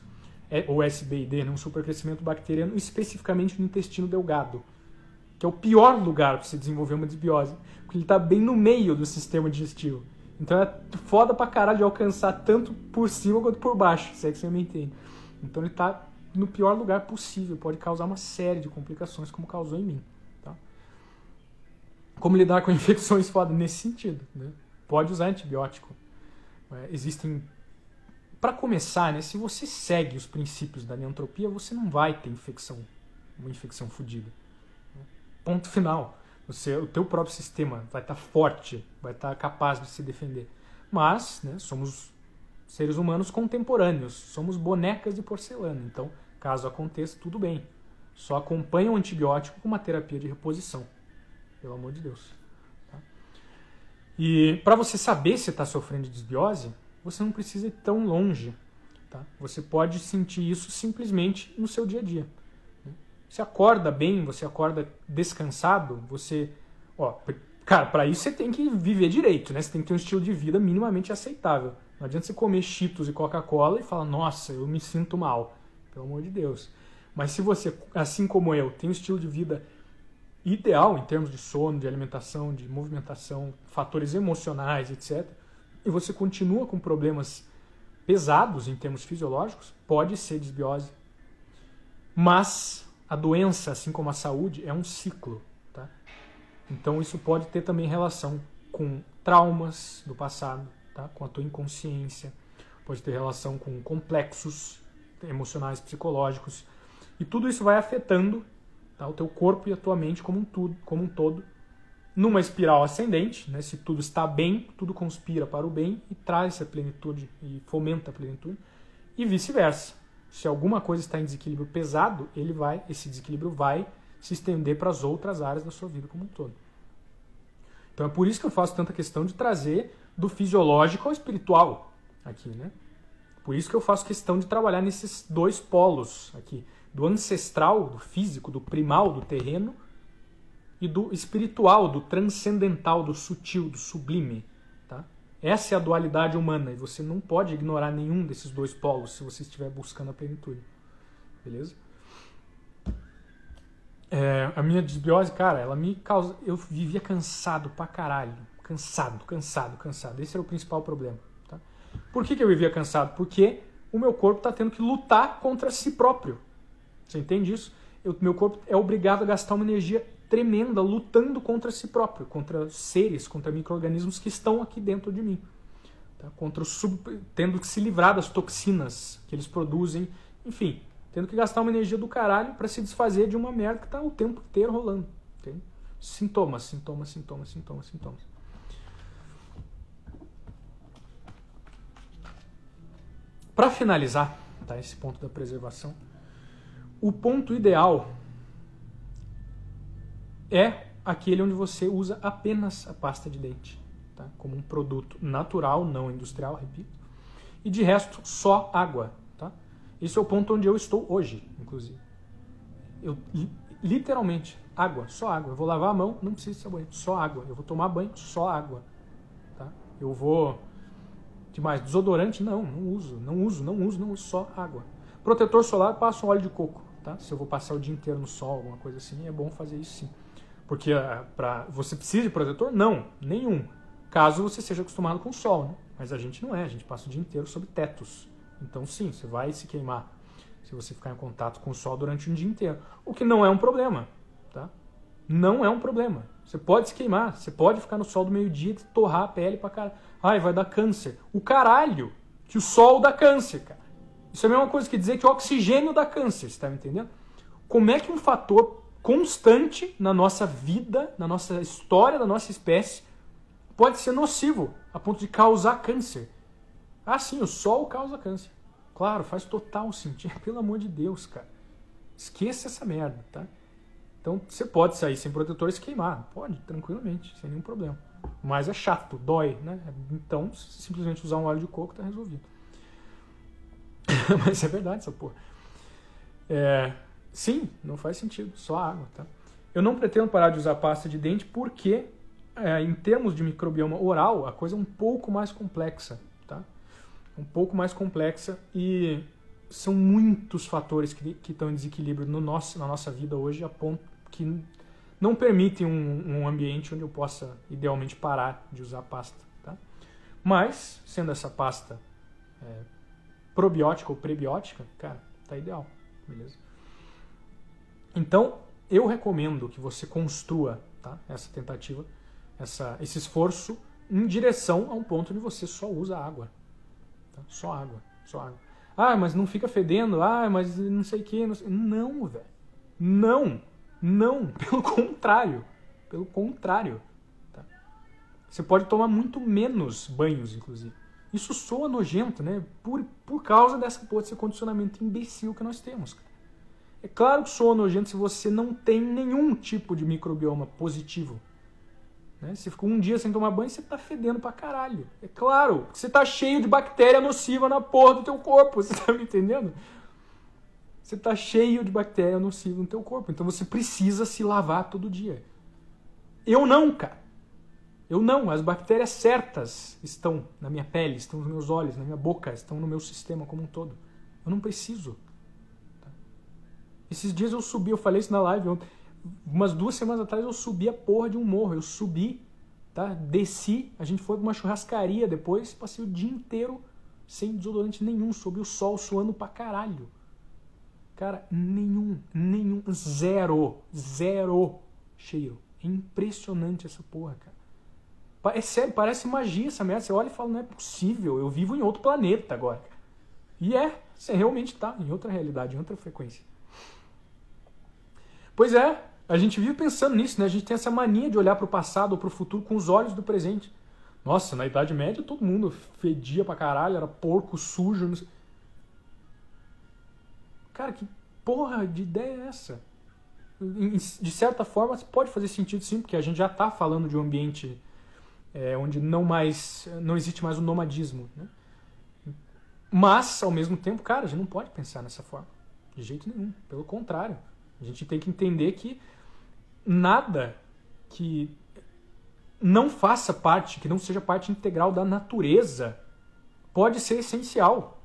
S1: é, ou SBID, né, um supercrescimento bacteriano, especificamente no intestino delgado, que é o pior lugar para você desenvolver uma desbiose, porque ele está bem no meio do sistema digestivo. Então é foda pra caralho de alcançar tanto por cima quanto por baixo, se é que você me entende. Então ele está no pior lugar possível, pode causar uma série de complicações, como causou em mim. Tá? Como lidar com infecções foda nesse sentido? Né? Pode usar antibiótico. É, existem. Para começar, né, se você segue os princípios da neantropia, você não vai ter infecção, uma infecção fodida. Ponto final. Você, o teu próprio sistema vai estar tá forte, vai estar tá capaz de se defender. Mas, né, somos seres humanos contemporâneos, somos bonecas de porcelana. Então, caso aconteça, tudo bem. Só acompanha o antibiótico com uma terapia de reposição. Pelo amor de Deus. Tá? E para você saber se está sofrendo de desbiose, você não precisa ir tão longe. Tá? Você pode sentir isso simplesmente no seu dia a dia. Você acorda bem, você acorda descansado, você. Ó, cara, para isso você tem que viver direito, né? Você tem que ter um estilo de vida minimamente aceitável. Não adianta você comer Cheetos e Coca-Cola e falar, nossa, eu me sinto mal. Pelo amor de Deus. Mas se você, assim como eu, tem um estilo de vida ideal em termos de sono, de alimentação, de movimentação, fatores emocionais, etc., e você continua com problemas pesados em termos fisiológicos, pode ser desbiose. Mas a doença, assim como a saúde, é um ciclo. Tá? Então isso pode ter também relação com traumas do passado, tá? com a tua inconsciência, pode ter relação com complexos emocionais, psicológicos, e tudo isso vai afetando tá? o teu corpo e a tua mente como um, tudo, como um todo, numa espiral ascendente, né? se tudo está bem, tudo conspira para o bem e traz a plenitude e fomenta a plenitude, e vice-versa se alguma coisa está em desequilíbrio pesado, ele vai, esse desequilíbrio vai se estender para as outras áreas da sua vida como um todo. Então é por isso que eu faço tanta questão de trazer do fisiológico ao espiritual aqui, né? Por isso que eu faço questão de trabalhar nesses dois polos aqui, do ancestral, do físico, do primal, do terreno, e do espiritual, do transcendental, do sutil, do sublime. Essa é a dualidade humana e você não pode ignorar nenhum desses dois polos se você estiver buscando a plenitude. Beleza? É, a minha desbiose, cara, ela me causa. Eu vivia cansado pra caralho. Cansado, cansado, cansado. Esse era o principal problema. Tá? Por que, que eu vivia cansado? Porque o meu corpo está tendo que lutar contra si próprio. Você entende isso? O meu corpo é obrigado a gastar uma energia tremenda lutando contra si próprio, contra seres, contra micro-organismos que estão aqui dentro de mim. Tá? Contra sub... Tendo que se livrar das toxinas que eles produzem, enfim, tendo que gastar uma energia do caralho para se desfazer de uma merda que está o tempo inteiro rolando. Entende? Sintomas, sintomas, sintomas, sintomas, sintomas. Para finalizar tá, esse ponto da preservação, o ponto ideal é aquele onde você usa apenas a pasta de dente, tá? como um produto natural, não industrial, repito. E de resto, só água. Tá? Esse é o ponto onde eu estou hoje, inclusive. Eu, literalmente, água, só água. Eu vou lavar a mão, não preciso de sabonete, só água. Eu vou tomar banho, só água. Tá? Eu vou. Demais, desodorante, não, não uso, não uso, não uso, não uso, só água. Protetor solar, passo um óleo de coco. Tá? Se eu vou passar o dia inteiro no sol, alguma coisa assim, é bom fazer isso sim. Porque uh, pra, você precisa de protetor? Não, nenhum. Caso você seja acostumado com o sol, né? Mas a gente não é, a gente passa o dia inteiro sob tetos. Então sim, você vai se queimar se você ficar em contato com o sol durante um dia inteiro. O que não é um problema, tá? Não é um problema. Você pode se queimar, você pode ficar no sol do meio-dia e torrar a pele pra caralho. Ai, vai dar câncer. O caralho que o sol dá câncer, cara. Isso é a mesma coisa que dizer que o oxigênio dá câncer, você tá me entendendo? Como é que um fator constante na nossa vida, na nossa história da nossa espécie, pode ser nocivo a ponto de causar câncer. Ah, sim, o sol causa câncer. Claro, faz total sentido. Pelo amor de Deus, cara. Esqueça essa merda, tá? Então, você pode sair sem protetor e se queimar. Pode, tranquilamente, sem nenhum problema. Mas é chato, dói, né? Então, simplesmente usar um óleo de coco tá resolvido. Mas é verdade essa porra. É, Sim, não faz sentido, só água, tá? Eu não pretendo parar de usar pasta de dente porque, é, em termos de microbioma oral, a coisa é um pouco mais complexa, tá? Um pouco mais complexa e são muitos fatores que, que estão em desequilíbrio no nosso, na nossa vida hoje, a ponto que não permitem um, um ambiente onde eu possa, idealmente, parar de usar pasta, tá? Mas, sendo essa pasta é, probiótica ou prebiótica, cara, tá ideal, beleza? Então, eu recomendo que você construa tá, essa tentativa, essa, esse esforço em direção a um ponto onde você só usa água. Tá? Só água, só água. Ah, mas não fica fedendo, ah, mas não sei o que. Não, não velho. Não, não. Pelo contrário. Pelo contrário. Tá? Você pode tomar muito menos banhos, inclusive. Isso soa nojento, né? Por, por causa dessa desse condicionamento imbecil que nós temos. Cara. É claro que soa nojento se você não tem nenhum tipo de microbioma positivo. Né? Se ficou um dia sem tomar banho, você tá fedendo pra caralho. É claro, você tá cheio de bactéria nociva na porra do teu corpo, você tá me entendendo? Você tá cheio de bactéria nociva no teu corpo, então você precisa se lavar todo dia. Eu não, cara. Eu não, as bactérias certas estão na minha pele, estão nos meus olhos, na minha boca, estão no meu sistema como um todo. Eu não preciso. Esses dias eu subi, eu falei isso na live ontem. Umas duas semanas atrás eu subi a porra de um morro. Eu subi, tá? Desci, a gente foi pra uma churrascaria depois, passei o dia inteiro sem desodorante nenhum, sob o sol, suando pra caralho. Cara, nenhum, nenhum, zero, zero cheiro. É impressionante essa porra, cara. É sério, parece magia essa merda. Você olha e fala, não é possível, eu vivo em outro planeta agora. E é, você realmente tá em outra realidade, em outra frequência. Pois é, a gente vive pensando nisso, né? A gente tem essa mania de olhar para o passado ou para o futuro com os olhos do presente. Nossa, na Idade Média todo mundo fedia pra caralho, era porco, sujo. Cara, que porra de ideia é essa? De certa forma, pode fazer sentido sim, porque a gente já está falando de um ambiente é, onde não mais não existe mais o nomadismo. Né? Mas, ao mesmo tempo, cara, a gente não pode pensar nessa forma. De jeito nenhum. Pelo contrário. A gente tem que entender que nada que não faça parte, que não seja parte integral da natureza, pode ser essencial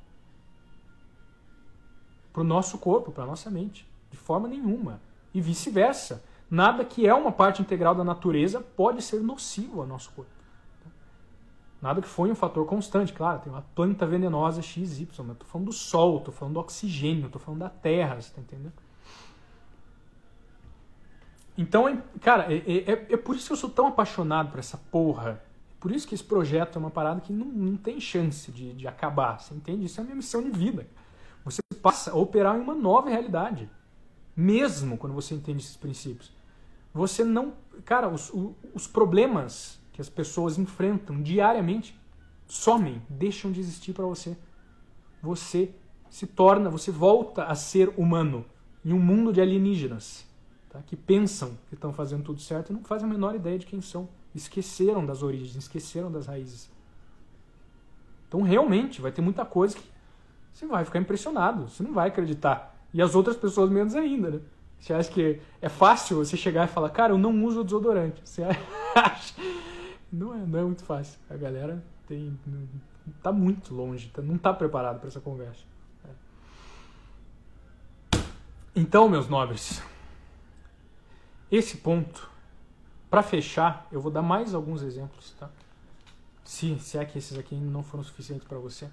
S1: para o nosso corpo, para a nossa mente. De forma nenhuma. E vice-versa. Nada que é uma parte integral da natureza pode ser nocivo ao nosso corpo. Nada que foi um fator constante. Claro, tem uma planta venenosa XY, mas estou falando do sol, estou falando do oxigênio, estou falando da terra, você está entendendo? Então, é, cara, é, é, é, é, por isso que eu sou tão apaixonado por essa porra. Por isso que esse projeto é uma parada que não, não tem chance de, de acabar. Você entende? Isso é a minha missão de vida. Você passa a operar em uma nova realidade. Mesmo quando você entende esses princípios. Você não. Cara, os, os problemas que as pessoas enfrentam diariamente somem, deixam de existir para você. Você se torna, você volta a ser humano em um mundo de alienígenas tá? que pensam que estão fazendo tudo certo e não fazem a menor ideia de quem são. Esqueceram das origens, esqueceram das raízes. Então, realmente, vai ter muita coisa que você vai ficar impressionado, você não vai acreditar. E as outras pessoas menos ainda, né? Você acha que é fácil você chegar e falar, cara, eu não uso desodorante. Você acha? Não é, não é muito fácil. A galera tem, tá muito longe, tá, não está preparado para essa conversa. É. Então, meus nobres, esse ponto, para fechar, eu vou dar mais alguns exemplos, tá? Se, se é que esses aqui não foram suficientes para você.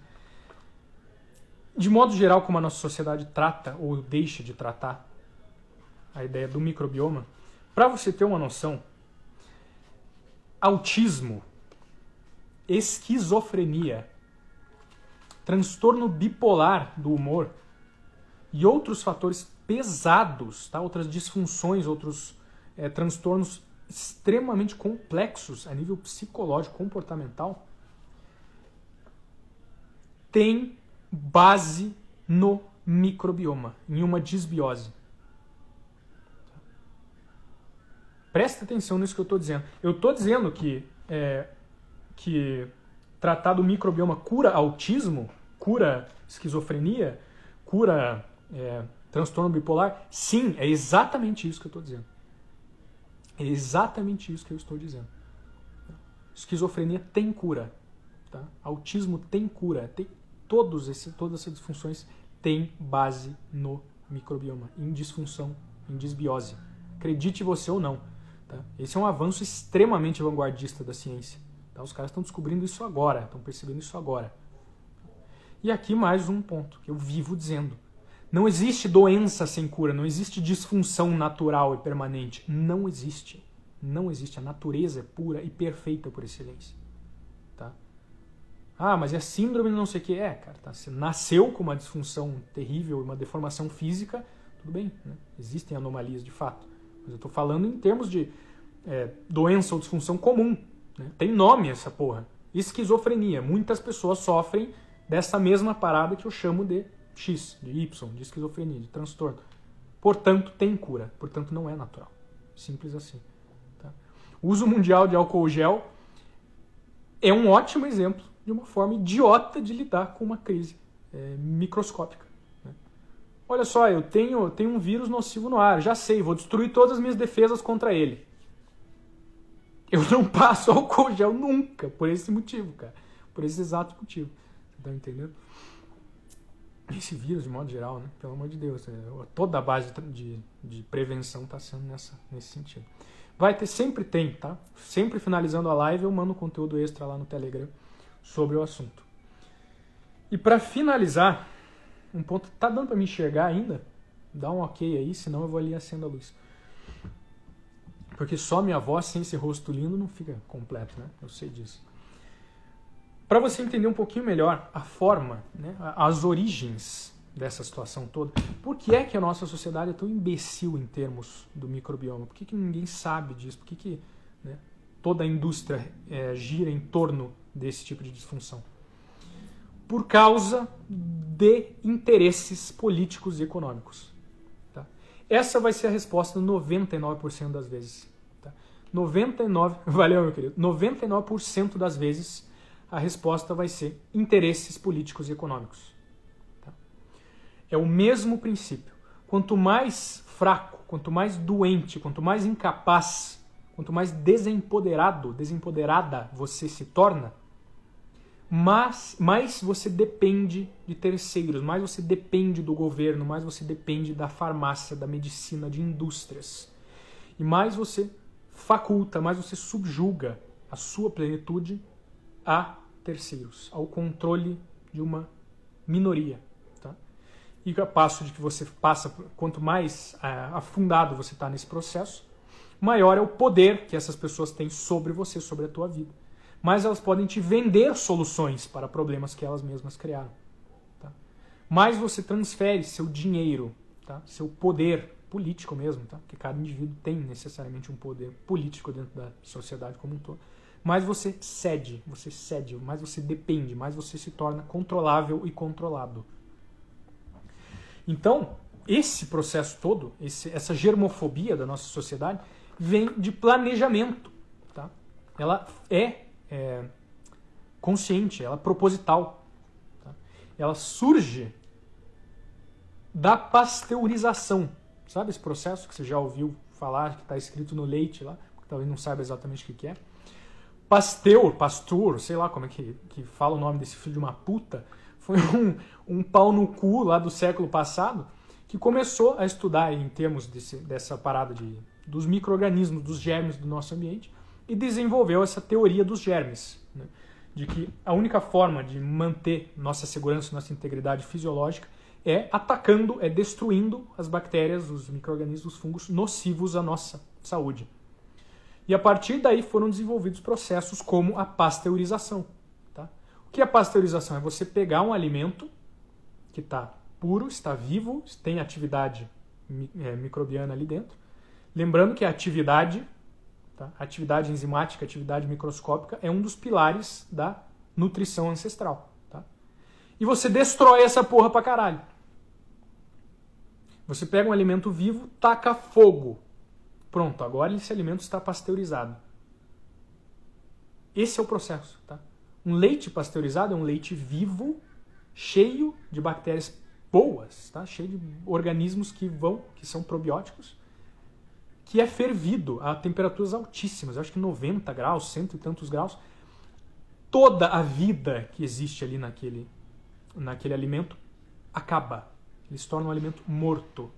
S1: De modo geral, como a nossa sociedade trata ou deixa de tratar a ideia do microbioma, para você ter uma noção, autismo, esquizofrenia, transtorno bipolar do humor e outros fatores pesados, tá? outras disfunções, outros é, transtornos extremamente complexos a nível psicológico, comportamental, tem base no microbioma, em uma disbiose. Presta atenção nisso que eu estou dizendo. Eu estou dizendo que, é, que tratar do microbioma cura autismo, cura esquizofrenia, cura é, transtorno bipolar. Sim, é exatamente isso que eu estou dizendo. É exatamente isso que eu estou dizendo. Esquizofrenia tem cura. Tá? Autismo tem cura. Tem, todos esse, todas essas disfunções têm base no microbioma, em disfunção, em disbiose. Acredite você ou não. Tá? Esse é um avanço extremamente vanguardista da ciência. Tá? Os caras estão descobrindo isso agora, estão percebendo isso agora. E aqui mais um ponto que eu vivo dizendo. Não existe doença sem cura, não existe disfunção natural e permanente. Não existe. Não existe. A natureza é pura e perfeita por excelência. Tá? Ah, mas é síndrome não sei o que. É, cara, tá? você nasceu com uma disfunção terrível, uma deformação física, tudo bem. Né? Existem anomalias de fato. Mas eu estou falando em termos de é, doença ou disfunção comum. Né? Tem nome essa porra. Esquizofrenia. Muitas pessoas sofrem dessa mesma parada que eu chamo de X, de Y, de esquizofrenia, de transtorno. Portanto, tem cura. Portanto, não é natural. Simples assim. Tá? O uso mundial de álcool gel é um ótimo exemplo de uma forma idiota de lidar com uma crise é, microscópica. Né? Olha só, eu tenho, tenho um vírus nocivo no ar, já sei, vou destruir todas as minhas defesas contra ele. Eu não passo álcool gel nunca, por esse motivo, cara. Por esse exato motivo. Você tá entendendo? Esse vírus, de modo geral, né? Pelo amor de Deus, é, toda a base de, de prevenção está sendo nessa, nesse sentido. Vai ter, sempre tem, tá? Sempre finalizando a live eu mando conteúdo extra lá no Telegram sobre o assunto. E para finalizar, um ponto, tá dando para me enxergar ainda? Dá um ok aí, senão eu vou ali acender a luz. Porque só minha voz sem esse rosto lindo não fica completo, né? Eu sei disso para você entender um pouquinho melhor a forma, né, as origens dessa situação toda. Por que é que a nossa sociedade é tão imbecil em termos do microbioma? Por que, que ninguém sabe disso? Por que, que né, toda a indústria é, gira em torno desse tipo de disfunção? Por causa de interesses políticos e econômicos. Tá? Essa vai ser a resposta 99% das vezes. Tá? 99, valeu meu querido, 99% das vezes a resposta vai ser interesses políticos e econômicos. Tá? É o mesmo princípio. Quanto mais fraco, quanto mais doente, quanto mais incapaz, quanto mais desempoderado, desempoderada você se torna, mais, mais você depende de terceiros, mais você depende do governo, mais você depende da farmácia, da medicina, de indústrias. E mais você faculta, mais você subjuga a sua plenitude a terceiros, ao controle de uma minoria. Tá? E a passo de que você passa, quanto mais uh, afundado você está nesse processo, maior é o poder que essas pessoas têm sobre você, sobre a tua vida. Mais elas podem te vender soluções para problemas que elas mesmas criaram. Tá? Mais você transfere seu dinheiro, tá? seu poder político mesmo, tá? porque cada indivíduo tem necessariamente um poder político dentro da sociedade como um todo mais você cede, você cede, mais você depende, mais você se torna controlável e controlado. Então, esse processo todo, esse, essa germofobia da nossa sociedade, vem de planejamento. Tá? Ela é, é consciente, ela é proposital. Tá? Ela surge da pasteurização. Sabe esse processo que você já ouviu falar, que está escrito no leite lá, que talvez não saiba exatamente o que é? Pasteur, Pasteur, sei lá como é que, que fala o nome desse filho de uma puta, foi um, um pau no cu lá do século passado que começou a estudar em termos desse, dessa parada de, dos micro-organismos, dos germes do nosso ambiente e desenvolveu essa teoria dos germes, né? de que a única forma de manter nossa segurança, nossa integridade fisiológica é atacando, é destruindo as bactérias, os micro-organismos, os fungos nocivos à nossa saúde. E a partir daí foram desenvolvidos processos como a pasteurização. Tá? O que é pasteurização? É você pegar um alimento que está puro, está vivo, tem atividade é, microbiana ali dentro. Lembrando que a atividade, tá? atividade enzimática, atividade microscópica, é um dos pilares da nutrição ancestral. Tá? E você destrói essa porra pra caralho. Você pega um alimento vivo, taca fogo Pronto, agora esse alimento está pasteurizado. Esse é o processo. Tá? Um leite pasteurizado é um leite vivo, cheio de bactérias boas, tá? cheio de organismos que vão, que são probióticos, que é fervido a temperaturas altíssimas, acho que 90 graus, cento e tantos graus. Toda a vida que existe ali naquele, naquele alimento acaba. Ele se torna um alimento morto.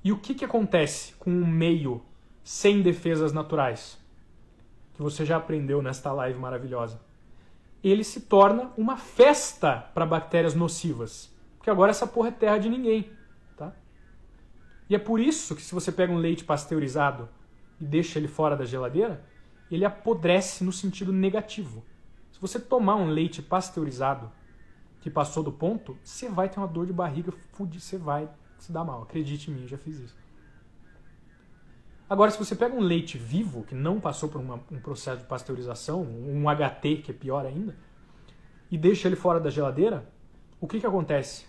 S1: Tá? E o que, que acontece com um meio sem defesas naturais? Que você já aprendeu nesta live maravilhosa. Ele se torna uma festa para bactérias nocivas. Porque agora essa porra é terra de ninguém. E é por isso que se você pega um leite pasteurizado e deixa ele fora da geladeira, ele apodrece no sentido negativo. Se você tomar um leite pasteurizado que passou do ponto, você vai ter uma dor de barriga fudida, você vai se dar mal. Acredite em mim, eu já fiz isso. Agora, se você pega um leite vivo, que não passou por uma, um processo de pasteurização, um HT, que é pior ainda, e deixa ele fora da geladeira, o que, que acontece?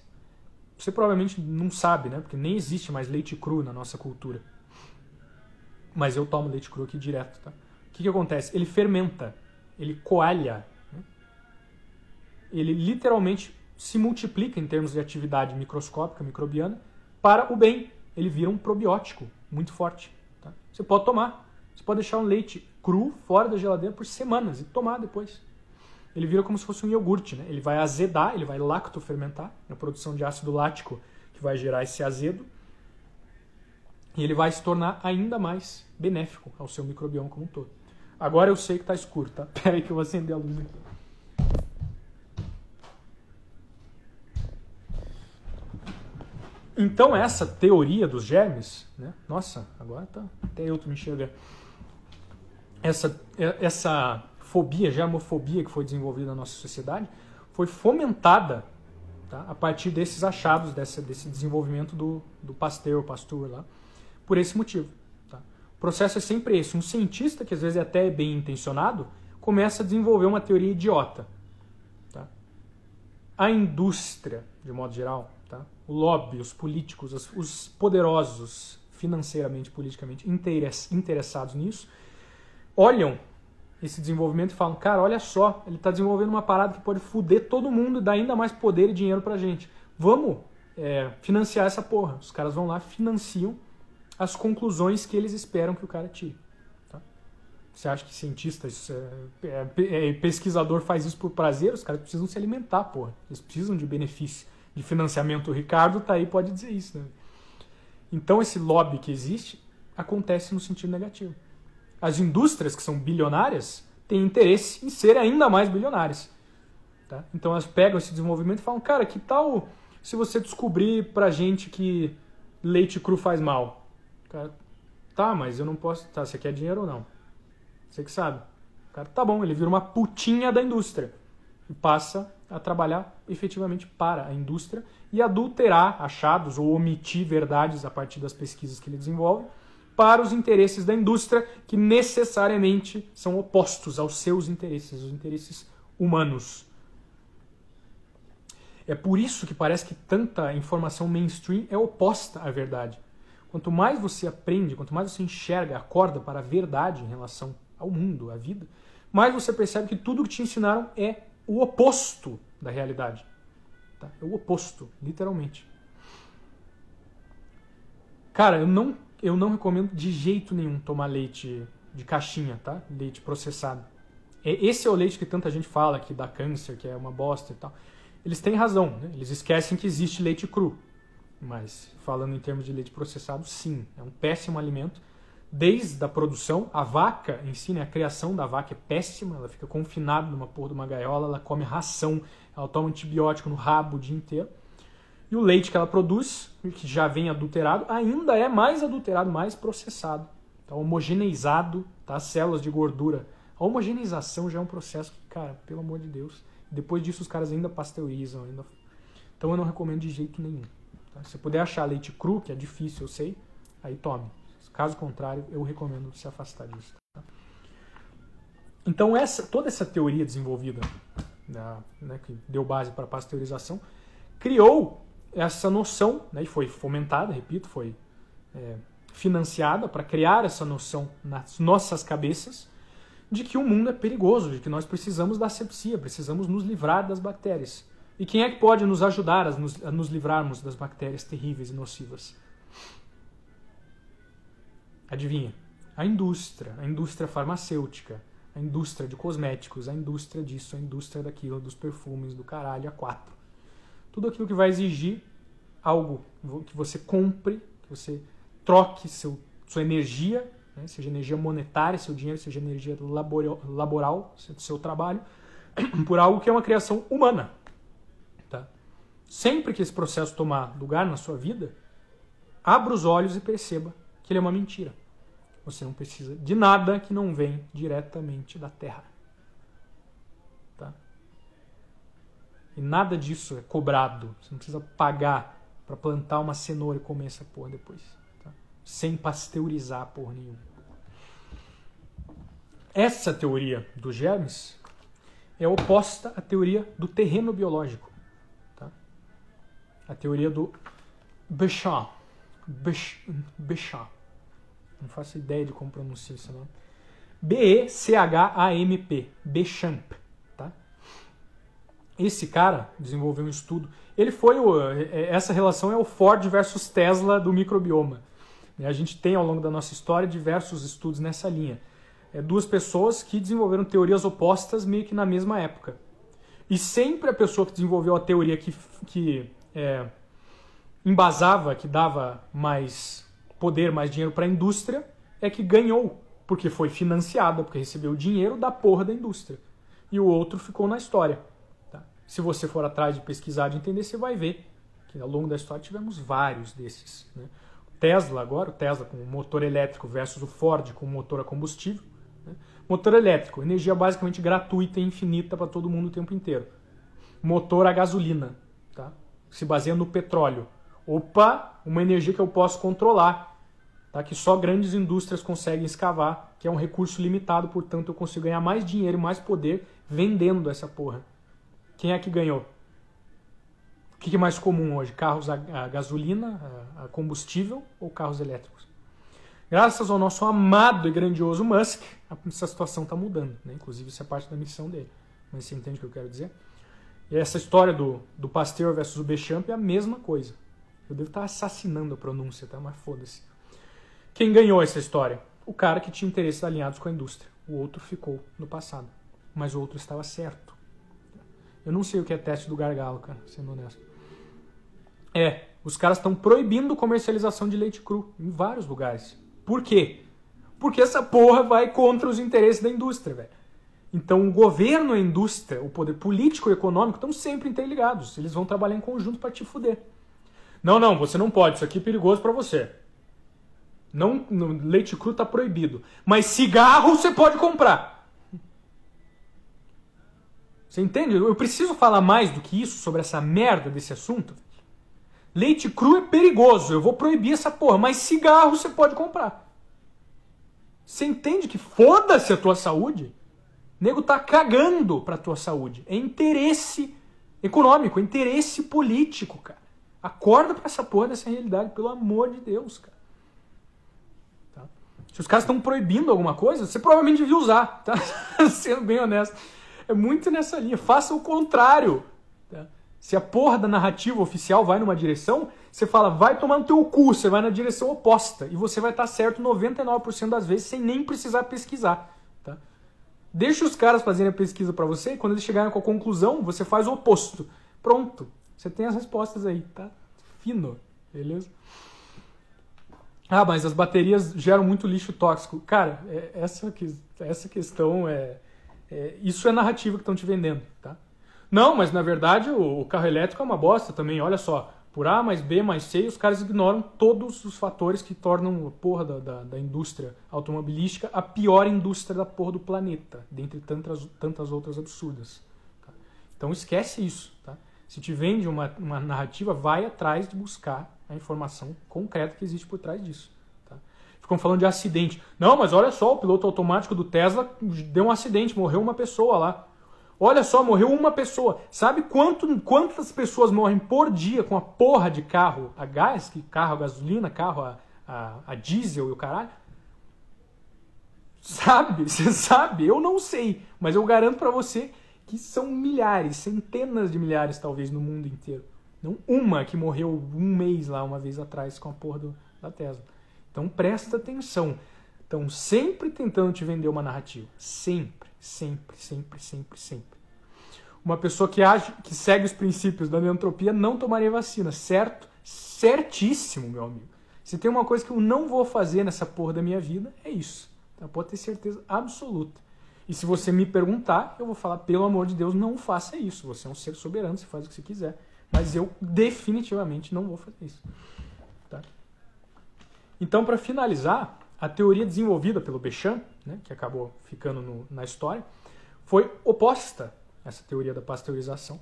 S1: Você provavelmente não sabe, né? Porque nem existe mais leite cru na nossa cultura. Mas eu tomo leite cru aqui direto, tá? O que, que acontece? Ele fermenta, ele coalha. Né? Ele literalmente se multiplica em termos de atividade microscópica, microbiana, para o bem. Ele vira um probiótico muito forte. Tá? Você pode tomar. Você pode deixar um leite cru fora da geladeira por semanas e tomar depois ele vira como se fosse um iogurte, né? Ele vai azedar, ele vai lactofermentar, na produção de ácido lático que vai gerar esse azedo. E ele vai se tornar ainda mais benéfico ao seu microbioma como um todo. Agora eu sei que está escuro, tá? Pera aí que eu vou acender a luz aqui. Então essa teoria dos germes, né? Nossa, agora tá até eu me enxergando. Essa essa fobia, germofobia que foi desenvolvida na nossa sociedade, foi fomentada tá, a partir desses achados, desse, desse desenvolvimento do, do Pasteur, Pasteur lá, por esse motivo. Tá? O processo é sempre esse. Um cientista, que às vezes é até bem intencionado, começa a desenvolver uma teoria idiota. Tá? A indústria, de modo geral, tá? o lobby, os políticos, os, os poderosos financeiramente, politicamente interessados nisso, olham esse desenvolvimento e falam, cara, olha só, ele está desenvolvendo uma parada que pode foder todo mundo e dar ainda mais poder e dinheiro pra gente. Vamos é, financiar essa porra. Os caras vão lá, financiam as conclusões que eles esperam que o cara tire. Tá? Você acha que cientista, é, é, é, pesquisador faz isso por prazer? Os caras precisam se alimentar, porra. Eles precisam de benefício, de financiamento. O Ricardo tá aí, pode dizer isso. Né? Então esse lobby que existe acontece no sentido negativo as indústrias que são bilionárias têm interesse em ser ainda mais bilionárias. Tá? Então elas pegam esse desenvolvimento e falam, cara, que tal se você descobrir pra gente que leite cru faz mal? Cara, tá, mas eu não posso. Tá, você quer dinheiro ou não? Você que sabe. O cara, tá bom, ele vira uma putinha da indústria e passa a trabalhar efetivamente para a indústria e adulterar achados ou omitir verdades a partir das pesquisas que ele desenvolve para os interesses da indústria, que necessariamente são opostos aos seus interesses, os interesses humanos. É por isso que parece que tanta informação mainstream é oposta à verdade. Quanto mais você aprende, quanto mais você enxerga, acorda para a verdade em relação ao mundo, à vida, mais você percebe que tudo que te ensinaram é o oposto da realidade. Tá? É o oposto, literalmente. Cara, eu não eu não recomendo de jeito nenhum tomar leite de caixinha, tá? Leite processado. Esse é o leite que tanta gente fala que dá câncer, que é uma bosta e tal. Eles têm razão, né? Eles esquecem que existe leite cru. Mas, falando em termos de leite processado, sim, é um péssimo alimento. Desde a produção, a vaca em si, né, a criação da vaca é péssima, ela fica confinada numa porra de uma gaiola, ela come ração, ela toma antibiótico no rabo o dia inteiro. E o leite que ela produz, que já vem adulterado, ainda é mais adulterado, mais processado. Tá homogeneizado, tá? Células de gordura. A homogeneização já é um processo que, cara, pelo amor de Deus. Depois disso os caras ainda pasteurizam. Ainda... Então eu não recomendo de jeito nenhum. Tá? Se puder achar leite cru, que é difícil, eu sei, aí tome. Caso contrário, eu recomendo se afastar disso. Tá? Então essa, toda essa teoria desenvolvida, né, que deu base para a pasteurização, criou essa noção, né, e foi fomentada, repito, foi é, financiada para criar essa noção nas nossas cabeças de que o mundo é perigoso, de que nós precisamos da asepsia, precisamos nos livrar das bactérias. E quem é que pode nos ajudar a nos, a nos livrarmos das bactérias terríveis e nocivas? Adivinha? A indústria, a indústria farmacêutica, a indústria de cosméticos, a indústria disso, a indústria daquilo, dos perfumes, do caralho, a quatro. Tudo aquilo que vai exigir algo que você compre, que você troque seu, sua energia, né, seja energia monetária, seu dinheiro, seja energia laboral, seu trabalho, por algo que é uma criação humana. Tá? Sempre que esse processo tomar lugar na sua vida, abra os olhos e perceba que ele é uma mentira. Você não precisa de nada que não vem diretamente da terra. Tá? E nada disso é cobrado. Você não precisa pagar para plantar uma cenoura e comer essa porra depois. Tá? Sem pasteurizar porra nenhuma. Essa teoria dos germes é oposta à teoria do terreno biológico. Tá? A teoria do Béchamp. Béchamp. Não faço ideia de como pronuncia esse nome. B-E-C-H-A-M-P. Béchamp. Tá? Esse cara desenvolveu um estudo. Ele foi o, é, é, essa relação é o Ford versus Tesla do microbioma. A gente tem ao longo da nossa história diversos estudos nessa linha. É duas pessoas que desenvolveram teorias opostas meio que na mesma época. E sempre a pessoa que desenvolveu a teoria que, que é, embasava, que dava mais poder, mais dinheiro para a indústria, é que ganhou, porque foi financiada, porque recebeu dinheiro da porra da indústria. E o outro ficou na história. Tá? Se você for atrás de pesquisar, de entender, você vai ver que ao longo da história tivemos vários desses. Né? Tesla agora, o Tesla com motor elétrico versus o Ford com motor a combustível. Né? Motor elétrico, energia basicamente gratuita e infinita para todo mundo o tempo inteiro. Motor a gasolina, tá? se baseia no petróleo. Opa, uma energia que eu posso controlar tá? que só grandes indústrias conseguem escavar, que é um recurso limitado, portanto eu consigo ganhar mais dinheiro e mais poder vendendo essa porra. Quem é que ganhou? O que é mais comum hoje? Carros a, gasolina, a, combustível ou carros elétricos? Graças ao nosso amado e grandioso Musk, essa situação está mudando. Né? Inclusive, isso é parte da missão dele. Mas você entende o que eu quero dizer? E essa história do, do Pasteur versus o Bechamp é a mesma coisa. Eu devo estar assassinando a pronúncia, tá? Mas foda-se. Quem ganhou essa história? O cara que tinha interesses alinhados com a indústria. O outro ficou no passado. Mas o outro estava certo. Eu não sei o que é teste do gargalo, cara, sendo honesto. É, os caras estão proibindo comercialização de leite cru em vários lugares. Por quê? Porque essa porra vai contra os interesses da indústria, velho. Então o governo a indústria, o poder político e econômico estão sempre interligados. Eles vão trabalhar em conjunto para te fuder. Não, não, você não pode, isso aqui é perigoso para você. Não, leite cru está proibido. Mas cigarro você pode comprar. Você entende? Eu preciso falar mais do que isso sobre essa merda desse assunto. Leite cru é perigoso. Eu vou proibir essa porra. Mas cigarro você pode comprar. Você entende que foda-se a tua saúde? O nego tá cagando pra tua saúde. É interesse econômico, é interesse político, cara. Acorda pra essa porra dessa realidade, pelo amor de Deus, cara. Se os caras estão proibindo alguma coisa, você provavelmente devia usar, tá? Sendo bem honesto. É muito nessa linha. Faça o contrário. Tá? Se a porra da narrativa oficial vai numa direção, você fala, vai tomar no teu cu, você vai na direção oposta. E você vai estar certo 99% das vezes sem nem precisar pesquisar. Tá? Deixa os caras fazerem a pesquisa para você e quando eles chegarem com a conclusão, você faz o oposto. Pronto. Você tem as respostas aí, tá? Fino. Beleza? Ah, mas as baterias geram muito lixo tóxico. Cara, é, essa, essa questão é, é Isso é narrativa que estão te vendendo, tá? Não, mas na verdade o, o, carro elétrico é uma bosta também. Olha só, por A mais B mais C, os caras ignoram todos os fatores que tornam a porra da, da, da indústria automobilística a pior indústria da porra do planeta, dentre tantas, tantas outras absurdas. Tá? Então esquece isso, tá? Se te vende uma, uma narrativa, vai atrás de buscar a informação concreta que existe por trás disso. Tá? Ficam falando de acidente. Não, mas olha só, o piloto automático do Tesla deu um acidente, morreu uma pessoa lá. Olha só, morreu uma pessoa. Sabe quanto, quantas pessoas morrem por dia com a porra de carro a gás, que carro a gasolina, carro a, a, a diesel e o caralho? Sabe? Você sabe? Eu não sei, mas eu garanto para você que são milhares, centenas de milhares talvez no mundo inteiro. Não uma que morreu um mês lá, uma vez atrás, com a porra do, da Tesla. Então presta atenção. Estão sempre tentando te vender uma narrativa. Sempre, sempre, sempre, sempre, sempre. Uma pessoa que age, que segue os princípios da neantropia não tomaria vacina, certo? Certíssimo, meu amigo. Se tem uma coisa que eu não vou fazer nessa porra da minha vida, é isso. Então, pode ter certeza absoluta. E se você me perguntar, eu vou falar, pelo amor de Deus, não faça isso. Você é um ser soberano, você faz o que você quiser. Mas eu definitivamente não vou fazer isso. Tá? Então, para finalizar, a teoria desenvolvida pelo Bechamp, né, que acabou ficando no, na história, foi oposta a essa teoria da pasteurização.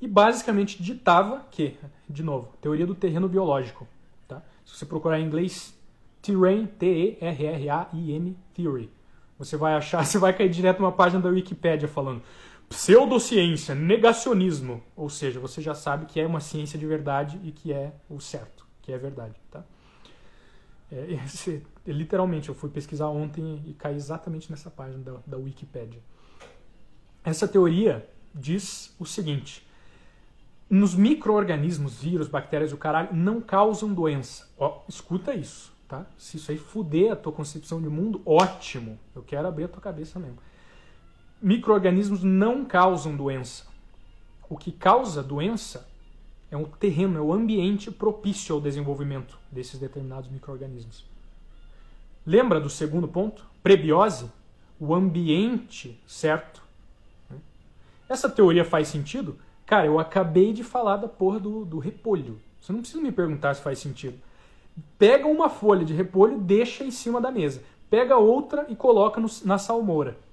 S1: E basicamente ditava que, de novo, teoria do terreno biológico. Tá? Se você procurar em inglês, Terrain, T-E-R-R-A-I-N, Theory. Você vai achar, você vai cair direto numa página da Wikipédia falando pseudociência, negacionismo. Ou seja, você já sabe que é uma ciência de verdade e que é o certo, que é verdade. Tá? É, esse, literalmente, eu fui pesquisar ontem e caí exatamente nessa página da, da Wikipédia. Essa teoria diz o seguinte: nos micro-organismos, vírus, bactérias e o caralho, não causam doença. Ó, escuta isso, tá? Se isso aí fuder a tua concepção de mundo, ótimo. Eu quero abrir a tua cabeça mesmo. Micro-organismos não causam doença. O que causa doença é o terreno, é o ambiente propício ao desenvolvimento desses determinados micro-organismos. Lembra do segundo ponto? Prebiose? O ambiente certo. Essa teoria faz sentido? Cara, eu acabei de falar da porra do, do repolho. Você não precisa me perguntar se faz sentido. Pega uma folha de repolho, deixa em cima da mesa. Pega outra e coloca no, na salmoura.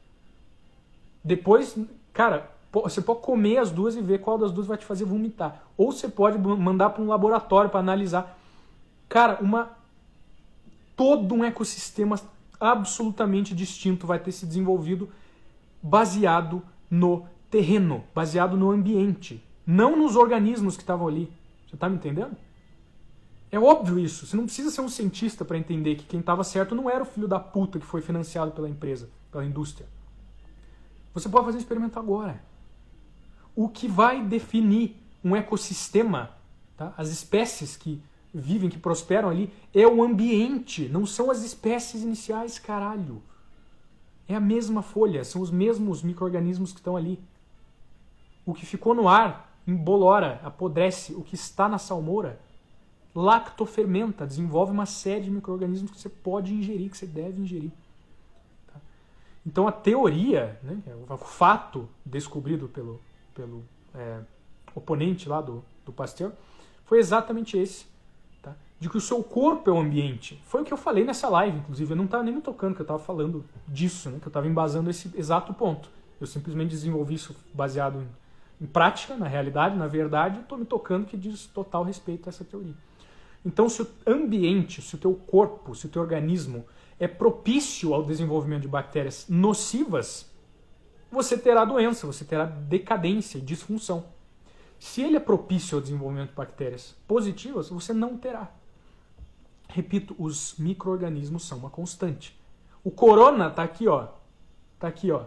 S1: Depois, cara, você pode comer as duas e ver qual das duas vai te fazer vomitar. Ou você pode mandar para um laboratório para analisar. Cara, uma todo um ecossistema absolutamente distinto vai ter se desenvolvido baseado no terreno, baseado no ambiente, não nos organismos que estavam ali. Você está me entendendo? É óbvio isso. Você não precisa ser um cientista para entender que quem estava certo não era o filho da puta que foi financiado pela empresa, pela indústria. Você pode fazer um experimento agora. O que vai definir um ecossistema, tá? as espécies que vivem, que prosperam ali, é o ambiente, não são as espécies iniciais, caralho. É a mesma folha, são os mesmos micro-organismos que estão ali. O que ficou no ar embolora, apodrece. O que está na salmoura lactofermenta, desenvolve uma série de micro-organismos que você pode ingerir, que você deve ingerir. Então a teoria, né, o fato descobrido pelo, pelo é, oponente lá do, do Pasteur, foi exatamente esse. Tá? De que o seu corpo é o ambiente. Foi o que eu falei nessa live, inclusive. Eu não estava nem me tocando, que eu estava falando disso, né, que eu estava embasando esse exato ponto. Eu simplesmente desenvolvi isso baseado em em prática, na realidade, na verdade, estou me tocando que diz total respeito a essa teoria. Então, se o ambiente, se o teu corpo, se o teu organismo é propício ao desenvolvimento de bactérias nocivas, você terá doença, você terá decadência e disfunção. Se ele é propício ao desenvolvimento de bactérias positivas, você não terá. Repito, os micro-organismos são uma constante. O corona está aqui, ó. Está aqui, ó.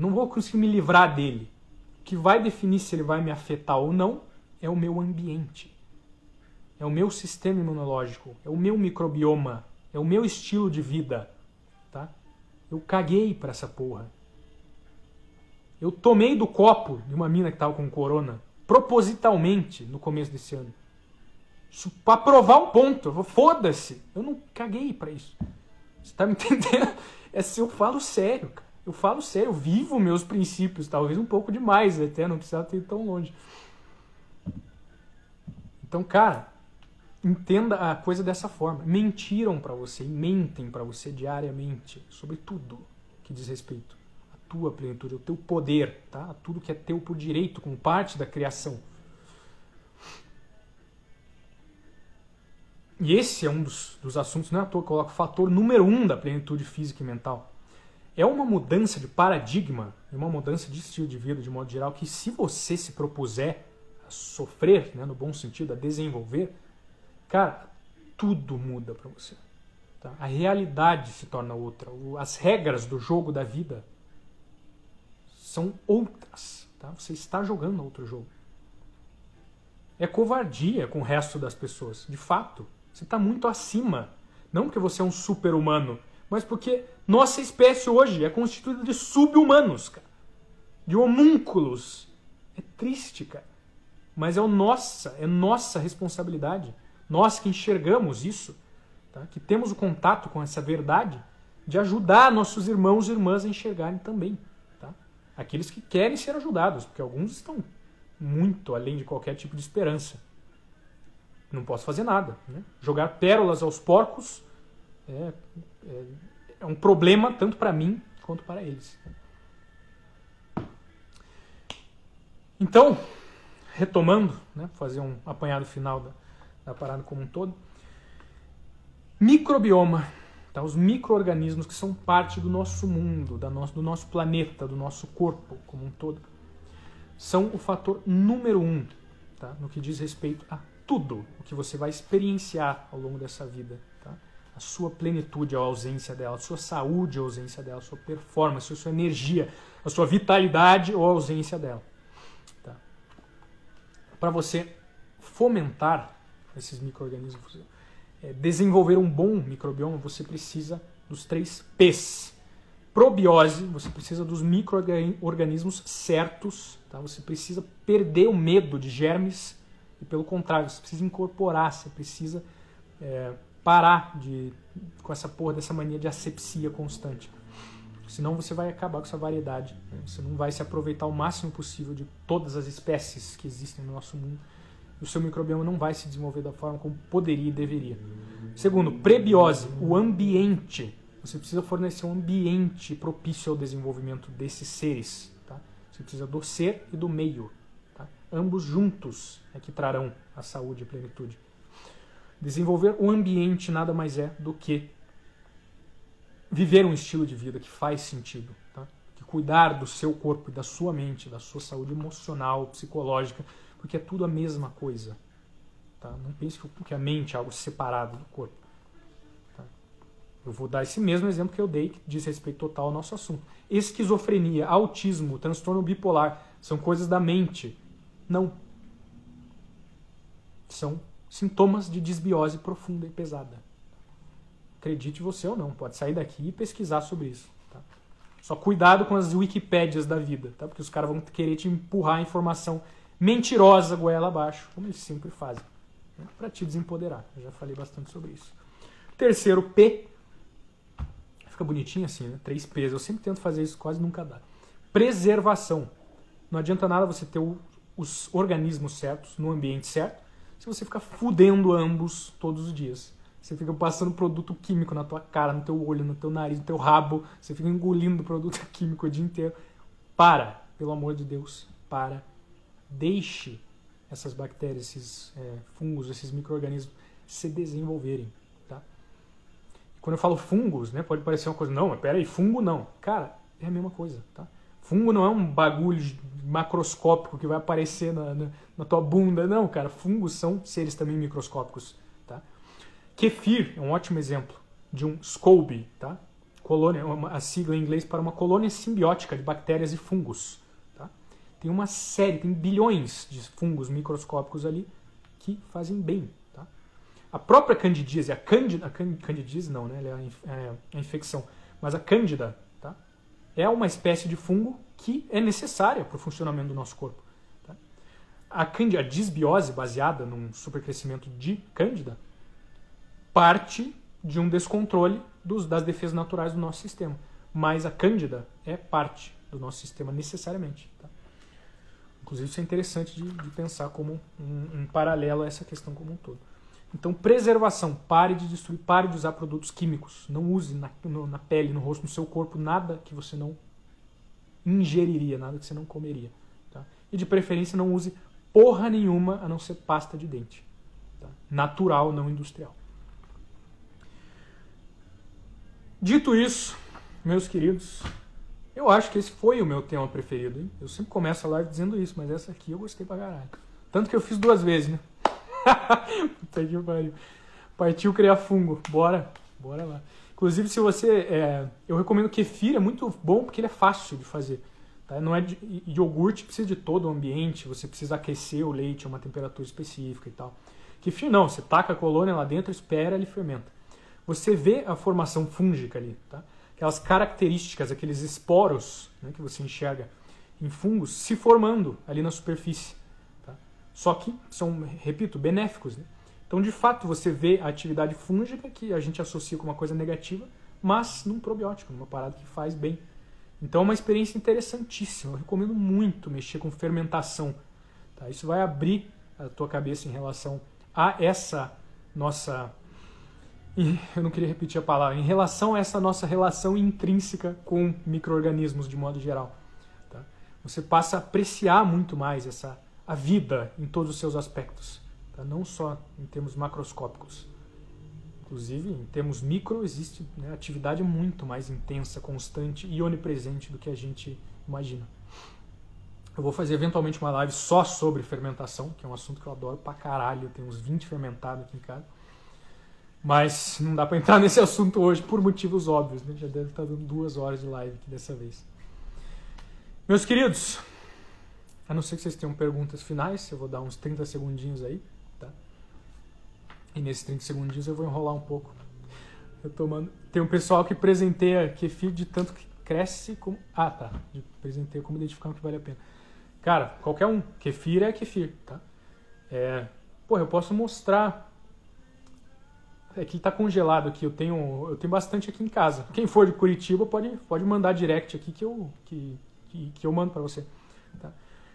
S1: Eu não vou conseguir me livrar dele. O que vai definir se ele vai me afetar ou não é o meu ambiente. É o meu sistema imunológico, é o meu microbioma, é o meu estilo de vida, tá? Eu caguei para essa porra. Eu tomei do copo de uma mina que tava com corona, propositalmente, no começo desse ano. Para provar um ponto. Foda-se. Eu não caguei para isso. Você tá me entendendo? É se eu falo sério, cara. Eu falo sério, eu vivo meus princípios, talvez um pouco demais até, não precisava ter ido tão longe. Então, cara, entenda a coisa dessa forma. Mentiram para você, mentem para você diariamente sobre tudo que diz respeito à tua plenitude, ao teu poder, tá? A tudo que é teu por direito, como parte da criação. E esse é um dos, dos assuntos, não é à toa coloco o fator número um da plenitude física e mental é uma mudança de paradigma, uma mudança de estilo de vida de modo geral, que se você se propuser a sofrer, né, no bom sentido, a desenvolver, cara, tudo muda para você. Tá? A realidade se torna outra. As regras do jogo da vida são outras. Tá? Você está jogando outro jogo. É covardia com o resto das pessoas, de fato. Você está muito acima. Não porque você é um super-humano, mas porque nossa espécie hoje é constituída de sub-humanos, cara. De homúnculos. É triste, cara. Mas é nossa, é nossa responsabilidade. Nós que enxergamos isso, tá? que temos o contato com essa verdade, de ajudar nossos irmãos e irmãs a enxergarem também. Tá? Aqueles que querem ser ajudados, porque alguns estão muito além de qualquer tipo de esperança. Não posso fazer nada. Né? Jogar pérolas aos porcos é, é, é um problema tanto para mim quanto para eles. Então, retomando, né, fazer um apanhado final da, da parada como um todo. Microbioma, tá? os micro-organismos que são parte do nosso mundo, da nosso, do nosso planeta, do nosso corpo como um todo, são o fator número um tá? no que diz respeito a tudo o que você vai experienciar ao longo dessa vida. Tá? A sua plenitude, a ausência dela, a sua saúde, a ausência dela, a sua performance, a sua energia, a sua vitalidade ou a ausência dela para você fomentar esses micro-organismos, é, desenvolver um bom microbioma, você precisa dos três P's. Probiose, você precisa dos micro-organismos certos, tá? você precisa perder o medo de germes e, pelo contrário, você precisa incorporar, você precisa é, parar de, com essa porra dessa mania de asepsia constante. Senão você vai acabar com essa variedade. Né? Você não vai se aproveitar o máximo possível de todas as espécies que existem no nosso mundo. O seu microbioma não vai se desenvolver da forma como poderia e deveria. Segundo, prebiose, o ambiente. Você precisa fornecer um ambiente propício ao desenvolvimento desses seres. Tá? Você precisa do ser e do meio. Tá? Ambos juntos é que trarão a saúde e a plenitude. Desenvolver o ambiente nada mais é do que viver um estilo de vida que faz sentido, tá? que cuidar do seu corpo e da sua mente, da sua saúde emocional, psicológica, porque é tudo a mesma coisa. Tá? Não pense que a mente é algo separado do corpo. Tá? Eu vou dar esse mesmo exemplo que eu dei, que diz respeito total ao nosso assunto. Esquizofrenia, autismo, transtorno bipolar são coisas da mente. Não. São sintomas de desbiose profunda e pesada. Acredite você ou não, pode sair daqui e pesquisar sobre isso. Tá? Só cuidado com as wikipédias da vida, tá? porque os caras vão querer te empurrar a informação mentirosa goela abaixo, como eles sempre fazem, né? para te desempoderar. Eu já falei bastante sobre isso. Terceiro P, fica bonitinho assim, né? Três P's. Eu sempre tento fazer isso, quase nunca dá. Preservação. Não adianta nada você ter o, os organismos certos no ambiente certo se você ficar fudendo ambos todos os dias. Você fica passando produto químico na tua cara, no teu olho, no teu nariz, no teu rabo. Você fica engolindo produto químico o dia inteiro. Para, pelo amor de Deus, para. Deixe essas bactérias, esses é, fungos, esses micro-organismos se desenvolverem. Tá? Quando eu falo fungos, né, pode parecer uma coisa, não, mas peraí, fungo não. Cara, é a mesma coisa. Tá? Fungo não é um bagulho macroscópico que vai aparecer na, na, na tua bunda. Não, cara, fungos são seres também microscópicos. Kefir é um ótimo exemplo de um SCOBY, tá? Colônia, a sigla em inglês para uma colônia simbiótica de bactérias e fungos. Tem uma série, tem bilhões de fungos microscópicos ali que fazem bem. Tá? A própria candidíase, a cândida, a candidíase não, né? Ela é a, é a infecção, mas a cândida tá? é uma espécie de fungo que é necessária para o funcionamento do nosso corpo. Tá? A, cândida, a disbiose baseada num supercrescimento de cândida parte de um descontrole dos, das defesas naturais do nosso sistema. Mas a cândida é parte do nosso sistema necessariamente. Tá? Inclusive isso é interessante de, de pensar como um, um, paralelo a essa questão como um todo. Então, preservação. Pare de destruir, pare de usar produtos químicos. Não use na, no, na pele, no rosto, no seu corpo, nada que você não ingeriria, nada que você não comeria. Tá? E de preferência não use porra nenhuma a não ser pasta de dente. Tá? Natural, não industrial. Dito isso, meus queridos, eu acho que esse foi o meu tema preferido. Hein? Eu sempre começo a live dizendo isso, mas essa aqui eu gostei pra caralho. Tanto que eu fiz duas vezes, né? Puta que pariu. Partiu criar fungo. Bora, bora lá. Inclusive, se você. É, eu recomendo kefir, é muito bom porque ele é fácil de fazer. Tá? Não é de, iogurte, precisa de todo o ambiente, você precisa aquecer o leite a uma temperatura específica e tal. Kefir não, você taca a colônia lá dentro, espera, ele fermenta. Você vê a formação fúngica ali, tá? Aquelas características, aqueles esporos né, que você enxerga em fungos se formando ali na superfície. Tá? Só que são, repito, benéficos. Né? Então, de fato, você vê a atividade fúngica que a gente associa com uma coisa negativa, mas num probiótico, numa parada que faz bem. Então, é uma experiência interessantíssima. Eu recomendo muito mexer com fermentação. Tá? Isso vai abrir a tua cabeça em relação a essa nossa eu não queria repetir a palavra, em relação a essa nossa relação intrínseca com micro-organismos de modo geral. Tá? Você passa a apreciar muito mais essa, a vida em todos os seus aspectos, tá? não só em termos macroscópicos. Inclusive, em termos micro, existe né, atividade muito mais intensa, constante e onipresente do que a gente imagina. Eu vou fazer eventualmente uma live só sobre fermentação, que é um assunto que eu adoro pra caralho. Eu tenho uns 20 fermentados aqui em casa. Mas não dá para entrar nesse assunto hoje por motivos óbvios, né? Já deve estar dando duas horas de live aqui dessa vez. Meus queridos, a não ser que vocês tenham perguntas finais, eu vou dar uns 30 segundinhos aí, tá? E nesses 30 segundinhos eu vou enrolar um pouco. Eu tomando... Tem um pessoal que presenteia kefir de tanto que cresce como... Ah, tá. De presenteia como identificar o que vale a pena. Cara, qualquer um. Kefir é kefir, tá? É... Eu posso mostrar é que está congelado aqui. Eu tenho, eu tenho bastante aqui em casa. Quem for de Curitiba pode, pode mandar direct aqui que eu, que, que, que eu mando para você. Tá?